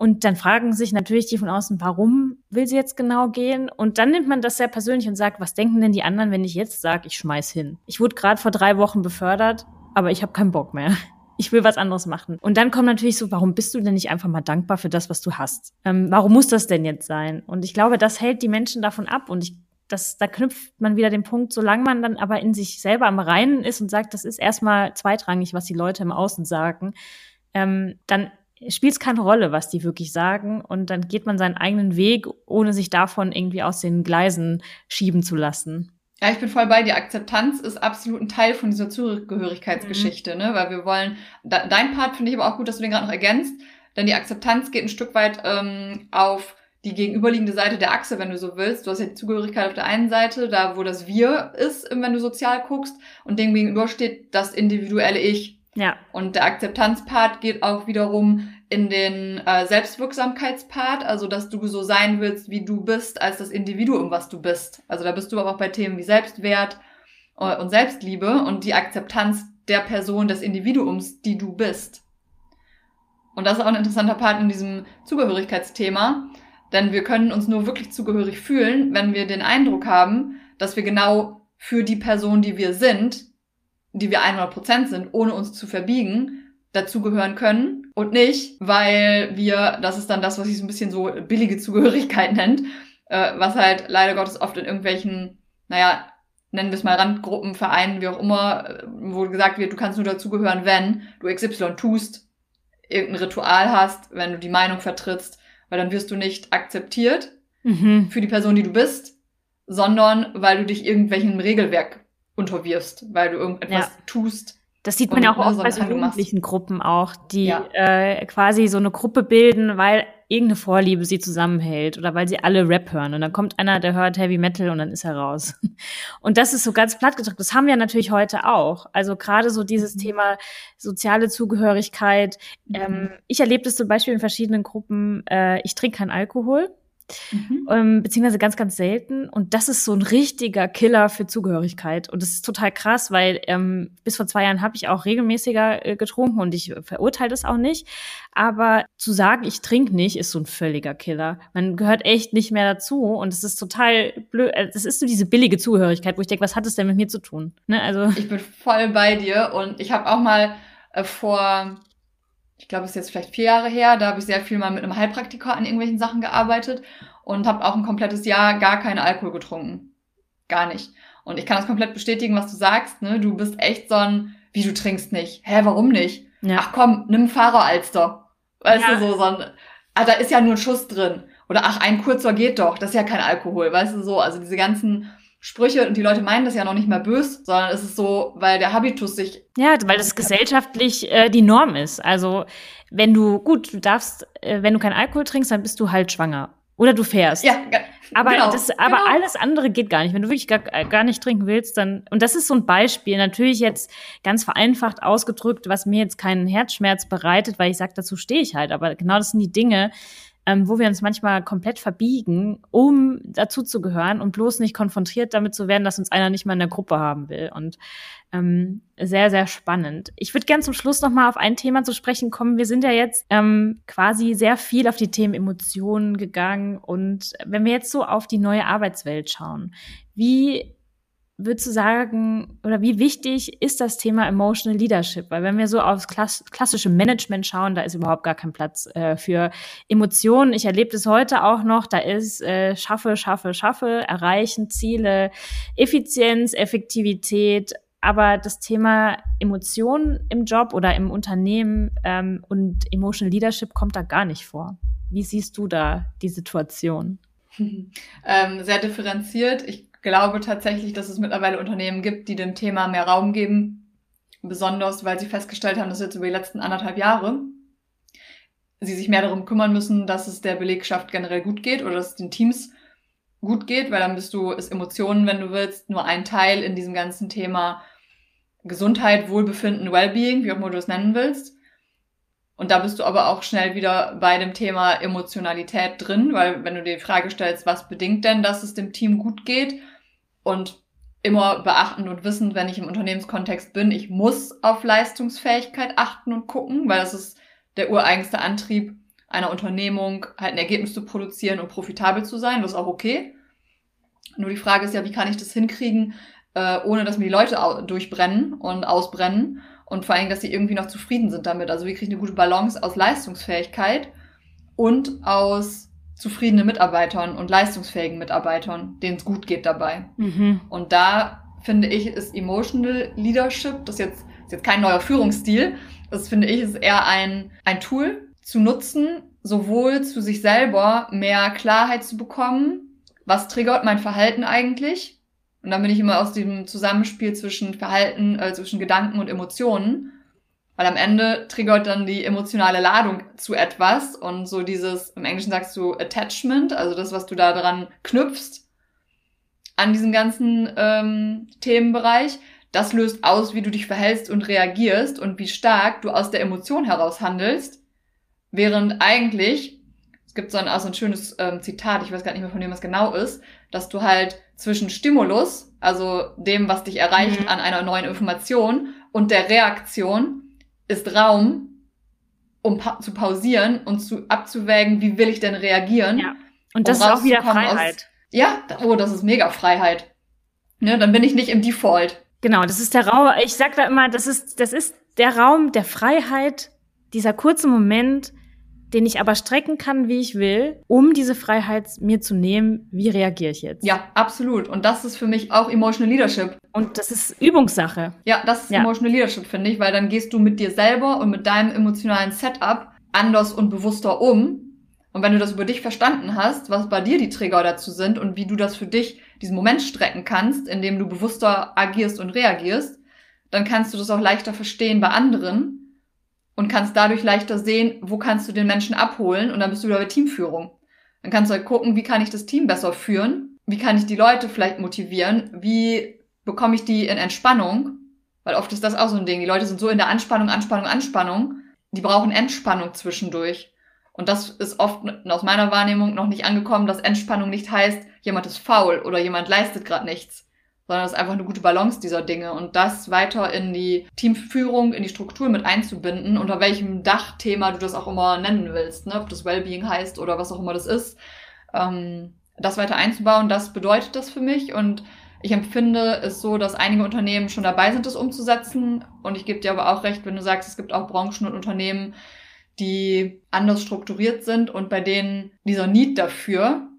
Und dann fragen sich natürlich die von außen, warum will sie jetzt genau gehen? Und dann nimmt man das sehr persönlich und sagt, was denken denn die anderen, wenn ich jetzt sage, ich schmeiß hin? Ich wurde gerade vor drei Wochen befördert, aber ich habe keinen Bock mehr. ich will was anderes machen. Und dann kommt natürlich so, warum bist du denn nicht einfach mal dankbar für das, was du hast? Ähm, warum muss das denn jetzt sein? Und ich glaube, das hält die Menschen davon ab. Und ich, das, da knüpft man wieder den Punkt, solange man dann aber in sich selber am Reinen ist und sagt, das ist erstmal zweitrangig, was die Leute im Außen sagen, ähm, dann spielt es keine Rolle, was die wirklich sagen. Und dann geht man seinen eigenen Weg, ohne sich davon irgendwie aus den Gleisen schieben zu lassen. Ja, ich bin voll bei dir. Akzeptanz ist absolut ein Teil von dieser Zugehörigkeitsgeschichte, mhm. ne? Weil wir wollen, da, dein Part finde ich aber auch gut, dass du den gerade noch ergänzt, denn die Akzeptanz geht ein Stück weit ähm, auf die gegenüberliegende Seite der Achse, wenn du so willst. Du hast ja die Zugehörigkeit auf der einen Seite, da wo das Wir ist, wenn du sozial guckst, und dem gegenüber steht das individuelle Ich. Ja. Und der Akzeptanzpart geht auch wiederum in den äh, Selbstwirksamkeitspart, also dass du so sein willst, wie du bist, als das Individuum, was du bist. Also da bist du aber auch bei Themen wie Selbstwert äh, und Selbstliebe und die Akzeptanz der Person, des Individuums, die du bist. Und das ist auch ein interessanter Part in diesem Zugehörigkeitsthema, denn wir können uns nur wirklich zugehörig fühlen, wenn wir den Eindruck haben, dass wir genau für die Person, die wir sind, die wir 100% sind, ohne uns zu verbiegen, dazugehören können und nicht, weil wir, das ist dann das, was ich so ein bisschen so billige Zugehörigkeit nennt, äh, was halt leider Gottes oft in irgendwelchen, naja, nennen wir es mal Randgruppen, Vereinen, wie auch immer, äh, wo gesagt wird, du kannst nur dazugehören, wenn du XY tust, irgendein Ritual hast, wenn du die Meinung vertrittst, weil dann wirst du nicht akzeptiert mhm. für die Person, die du bist, sondern weil du dich irgendwelchen Regelwerk unterwirfst, weil du irgendetwas ja. tust, das sieht man ja auch oft bei so jugendlichen Gruppen auch, die ja. äh, quasi so eine Gruppe bilden, weil irgendeine Vorliebe sie zusammenhält oder weil sie alle Rap hören. Und dann kommt einer, der hört Heavy Metal und dann ist er raus. Und das ist so ganz platt gedrückt. Das haben wir natürlich heute auch. Also gerade so dieses mhm. Thema soziale Zugehörigkeit. Mhm. Ähm, ich erlebe das zum Beispiel in verschiedenen Gruppen. Äh, ich trinke keinen Alkohol. Mhm. Ähm, beziehungsweise ganz, ganz selten. Und das ist so ein richtiger Killer für Zugehörigkeit. Und das ist total krass, weil ähm, bis vor zwei Jahren habe ich auch regelmäßiger äh, getrunken und ich verurteile das auch nicht. Aber zu sagen, ich trinke nicht, ist so ein völliger Killer. Man gehört echt nicht mehr dazu. Und es ist total blöd. Äh, das ist so diese billige Zugehörigkeit, wo ich denke, was hat es denn mit mir zu tun? Ne? Also ich bin voll bei dir und ich habe auch mal äh, vor ich glaube, es ist jetzt vielleicht vier Jahre her, da habe ich sehr viel mal mit einem Heilpraktiker an irgendwelchen Sachen gearbeitet und habe auch ein komplettes Jahr gar keinen Alkohol getrunken. Gar nicht. Und ich kann das komplett bestätigen, was du sagst, ne? Du bist echt so ein, wie du trinkst nicht. Hä, warum nicht? Ja. Ach komm, nimm Fahreralster. Weißt ja. du, so, so ein, ah, da ist ja nur ein Schuss drin. Oder ach, ein kurzer geht doch, das ist ja kein Alkohol, weißt du so. Also diese ganzen Sprüche und die Leute meinen das ja noch nicht mal böse, sondern es ist so, weil der Habitus sich. Ja, weil das gesellschaftlich äh, die Norm ist. Also wenn du, gut, du darfst, äh, wenn du keinen Alkohol trinkst, dann bist du halt schwanger. Oder du fährst. Ja, aber genau, das, aber genau. alles andere geht gar nicht. Wenn du wirklich gar, gar nicht trinken willst, dann, und das ist so ein Beispiel, natürlich jetzt ganz vereinfacht ausgedrückt, was mir jetzt keinen Herzschmerz bereitet, weil ich sage, dazu stehe ich halt. Aber genau das sind die Dinge, ähm, wo wir uns manchmal komplett verbiegen, um dazu zu gehören und bloß nicht konfrontiert damit zu werden, dass uns einer nicht mal in der Gruppe haben will. Und ähm, sehr, sehr spannend. Ich würde gern zum Schluss noch mal auf ein Thema zu sprechen kommen. Wir sind ja jetzt ähm, quasi sehr viel auf die Themen Emotionen gegangen. Und wenn wir jetzt so auf die neue Arbeitswelt schauen, wie würdest du sagen, oder wie wichtig ist das Thema Emotional Leadership? Weil wenn wir so aufs klass klassische Management schauen, da ist überhaupt gar kein Platz äh, für Emotionen. Ich erlebe das heute auch noch, da ist äh, schaffe, schaffe, schaffe, erreichen Ziele, Effizienz, Effektivität, aber das Thema Emotionen im Job oder im Unternehmen ähm, und Emotional Leadership kommt da gar nicht vor. Wie siehst du da die Situation? ähm, sehr differenziert. Ich glaube tatsächlich, dass es mittlerweile Unternehmen gibt, die dem Thema mehr Raum geben, besonders weil sie festgestellt haben, dass jetzt über die letzten anderthalb Jahre sie sich mehr darum kümmern müssen, dass es der Belegschaft generell gut geht oder dass es den Teams gut geht, weil dann bist du, ist Emotionen, wenn du willst, nur ein Teil in diesem ganzen Thema Gesundheit, Wohlbefinden, Wellbeing, wie auch immer du es nennen willst. Und da bist du aber auch schnell wieder bei dem Thema Emotionalität drin, weil wenn du dir die Frage stellst, was bedingt denn, dass es dem Team gut geht und immer beachtend und wissend, wenn ich im Unternehmenskontext bin, ich muss auf Leistungsfähigkeit achten und gucken, weil das ist der ureigenste Antrieb einer Unternehmung, halt ein Ergebnis zu produzieren und profitabel zu sein. Das ist auch okay. Nur die Frage ist ja, wie kann ich das hinkriegen, äh, ohne dass mir die Leute durchbrennen und ausbrennen und vor allem, dass sie irgendwie noch zufrieden sind damit. Also wir kriegen eine gute Balance aus Leistungsfähigkeit und aus zufriedenen Mitarbeitern und leistungsfähigen Mitarbeitern, denen es gut geht dabei. Mhm. Und da finde ich, ist Emotional Leadership, das ist jetzt, ist jetzt kein neuer Führungsstil, das finde ich, ist eher ein, ein Tool zu nutzen, sowohl zu sich selber mehr Klarheit zu bekommen, was triggert mein Verhalten eigentlich, und dann bin ich immer aus dem Zusammenspiel zwischen Verhalten, äh, zwischen Gedanken und Emotionen. Weil am Ende triggert dann die emotionale Ladung zu etwas und so dieses, im Englischen sagst du Attachment, also das, was du da dran knüpfst an diesem ganzen ähm, Themenbereich, das löst aus, wie du dich verhältst und reagierst und wie stark du aus der Emotion heraus handelst, während eigentlich, es gibt so ein, auch so ein schönes ähm, Zitat, ich weiß gar nicht mehr von dem was genau ist, dass du halt zwischen Stimulus, also dem, was dich erreicht mhm. an einer neuen Information, und der Reaktion ist Raum, um pa zu pausieren und zu abzuwägen, wie will ich denn reagieren. Ja. Und das um ist auch wieder Freiheit. Aus, ja, oh, das ist mega Freiheit. Ne, dann bin ich nicht im Default. Genau, das ist der Raum, ich sag da immer, das ist, das ist der Raum der Freiheit, dieser kurze Moment, den ich aber strecken kann, wie ich will, um diese Freiheit mir zu nehmen, wie reagiere ich jetzt? Ja, absolut. Und das ist für mich auch Emotional Leadership. Und das ist Übungssache. Ja, das ist ja. Emotional Leadership, finde ich, weil dann gehst du mit dir selber und mit deinem emotionalen Setup anders und bewusster um. Und wenn du das über dich verstanden hast, was bei dir die Trigger dazu sind und wie du das für dich, diesen Moment strecken kannst, indem du bewusster agierst und reagierst, dann kannst du das auch leichter verstehen bei anderen und kannst dadurch leichter sehen, wo kannst du den Menschen abholen und dann bist du wieder bei Teamführung. Dann kannst du halt gucken, wie kann ich das Team besser führen, wie kann ich die Leute vielleicht motivieren, wie bekomme ich die in Entspannung, weil oft ist das auch so ein Ding. Die Leute sind so in der Anspannung, Anspannung, Anspannung, die brauchen Entspannung zwischendurch. Und das ist oft aus meiner Wahrnehmung noch nicht angekommen, dass Entspannung nicht heißt, jemand ist faul oder jemand leistet gerade nichts, sondern es ist einfach eine gute Balance dieser Dinge und das weiter in die Teamführung, in die Struktur mit einzubinden, unter welchem Dachthema du das auch immer nennen willst, ne? ob das Wellbeing heißt oder was auch immer das ist, ähm, das weiter einzubauen, das bedeutet das für mich und ich empfinde es so, dass einige Unternehmen schon dabei sind, das umzusetzen und ich gebe dir aber auch recht, wenn du sagst, es gibt auch Branchen und Unternehmen, die anders strukturiert sind und bei denen dieser Need dafür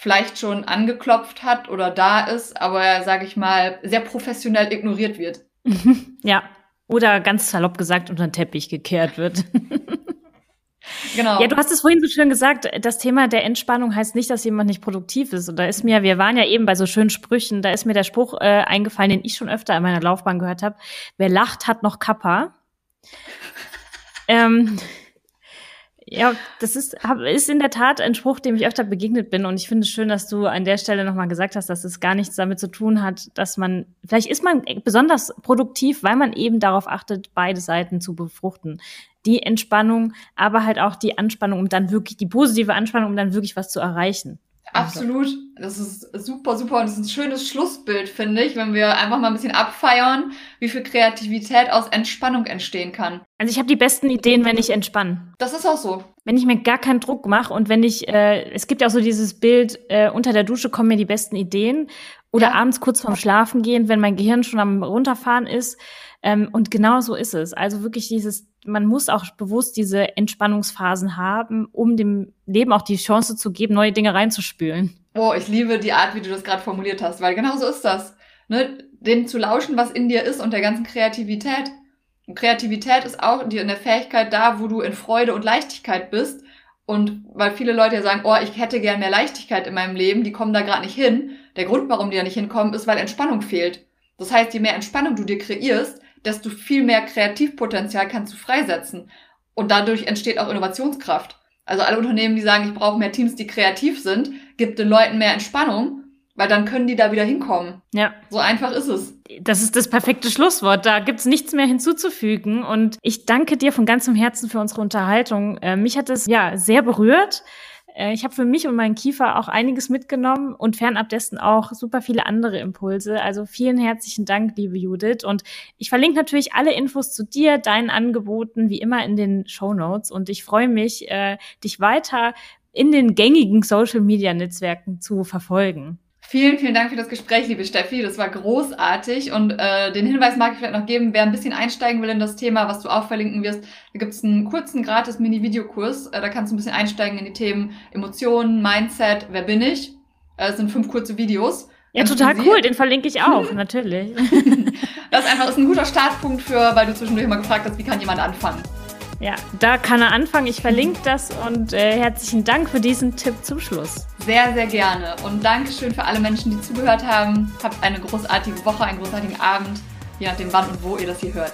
vielleicht schon angeklopft hat oder da ist, aber, sage ich mal, sehr professionell ignoriert wird. ja. Oder ganz salopp gesagt unter den Teppich gekehrt wird. Genau. Ja, du hast es vorhin so schön gesagt, das Thema der Entspannung heißt nicht, dass jemand nicht produktiv ist. Und da ist mir, wir waren ja eben bei so schönen Sprüchen, da ist mir der Spruch äh, eingefallen, den ich schon öfter in meiner Laufbahn gehört habe. Wer lacht, hat noch Kappa. ähm, ja, das ist, ist in der Tat ein Spruch, dem ich öfter begegnet bin. Und ich finde es schön, dass du an der Stelle nochmal gesagt hast, dass es gar nichts damit zu tun hat, dass man, vielleicht ist man besonders produktiv, weil man eben darauf achtet, beide Seiten zu befruchten. Die Entspannung, aber halt auch die Anspannung, um dann wirklich, die positive Anspannung, um dann wirklich was zu erreichen. Absolut. Das ist super, super. Und das ist ein schönes Schlussbild, finde ich, wenn wir einfach mal ein bisschen abfeiern, wie viel Kreativität aus Entspannung entstehen kann. Also ich habe die besten Ideen, wenn ich entspanne. Das ist auch so. Wenn ich mir gar keinen Druck mache und wenn ich, äh, es gibt ja auch so dieses Bild, äh, unter der Dusche kommen mir die besten Ideen. Oder ja. abends kurz vorm Schlafen gehen, wenn mein Gehirn schon am runterfahren ist. Ähm, und genau so ist es. Also wirklich dieses, man muss auch bewusst diese Entspannungsphasen haben, um dem Leben auch die Chance zu geben, neue Dinge reinzuspülen. Oh, ich liebe die Art, wie du das gerade formuliert hast, weil genau so ist das. Ne? Dem zu lauschen, was in dir ist und der ganzen Kreativität. Und Kreativität ist auch in der Fähigkeit da, wo du in Freude und Leichtigkeit bist. Und weil viele Leute ja sagen, oh, ich hätte gern mehr Leichtigkeit in meinem Leben, die kommen da gerade nicht hin. Der Grund, warum die da nicht hinkommen, ist, weil Entspannung fehlt. Das heißt, je mehr Entspannung du dir kreierst, desto viel mehr Kreativpotenzial kannst du freisetzen. Und dadurch entsteht auch Innovationskraft. Also alle Unternehmen, die sagen, ich brauche mehr Teams, die kreativ sind, gibt den Leuten mehr Entspannung, weil dann können die da wieder hinkommen. Ja. So einfach ist es. Das ist das perfekte Schlusswort. Da gibt's nichts mehr hinzuzufügen. Und ich danke dir von ganzem Herzen für unsere Unterhaltung. Äh, mich hat es ja sehr berührt. Äh, ich habe für mich und meinen Kiefer auch einiges mitgenommen und fernab dessen auch super viele andere Impulse. Also vielen herzlichen Dank, liebe Judith. Und ich verlinke natürlich alle Infos zu dir, deinen Angeboten, wie immer in den Show Notes. Und ich freue mich, äh, dich weiter in den gängigen Social-Media-Netzwerken zu verfolgen. Vielen, vielen Dank für das Gespräch, liebe Steffi. Das war großartig. Und äh, den Hinweis mag ich vielleicht noch geben, wer ein bisschen einsteigen will in das Thema, was du auch verlinken wirst, da gibt es einen kurzen, gratis Mini-Videokurs. Äh, da kannst du ein bisschen einsteigen in die Themen Emotionen, Mindset, wer bin ich. Äh, es sind fünf kurze Videos. Ja, total cool, den verlinke ich auch, natürlich. das ist einfach ist ein guter Startpunkt für, weil du zwischendurch mal gefragt hast, wie kann jemand anfangen. Ja, da kann er anfangen. Ich verlinke das und äh, herzlichen Dank für diesen Tipp zum Schluss. Sehr, sehr gerne. Und Dankeschön für alle Menschen, die zugehört haben. Habt eine großartige Woche, einen großartigen Abend, je nachdem wann und wo ihr das hier hört.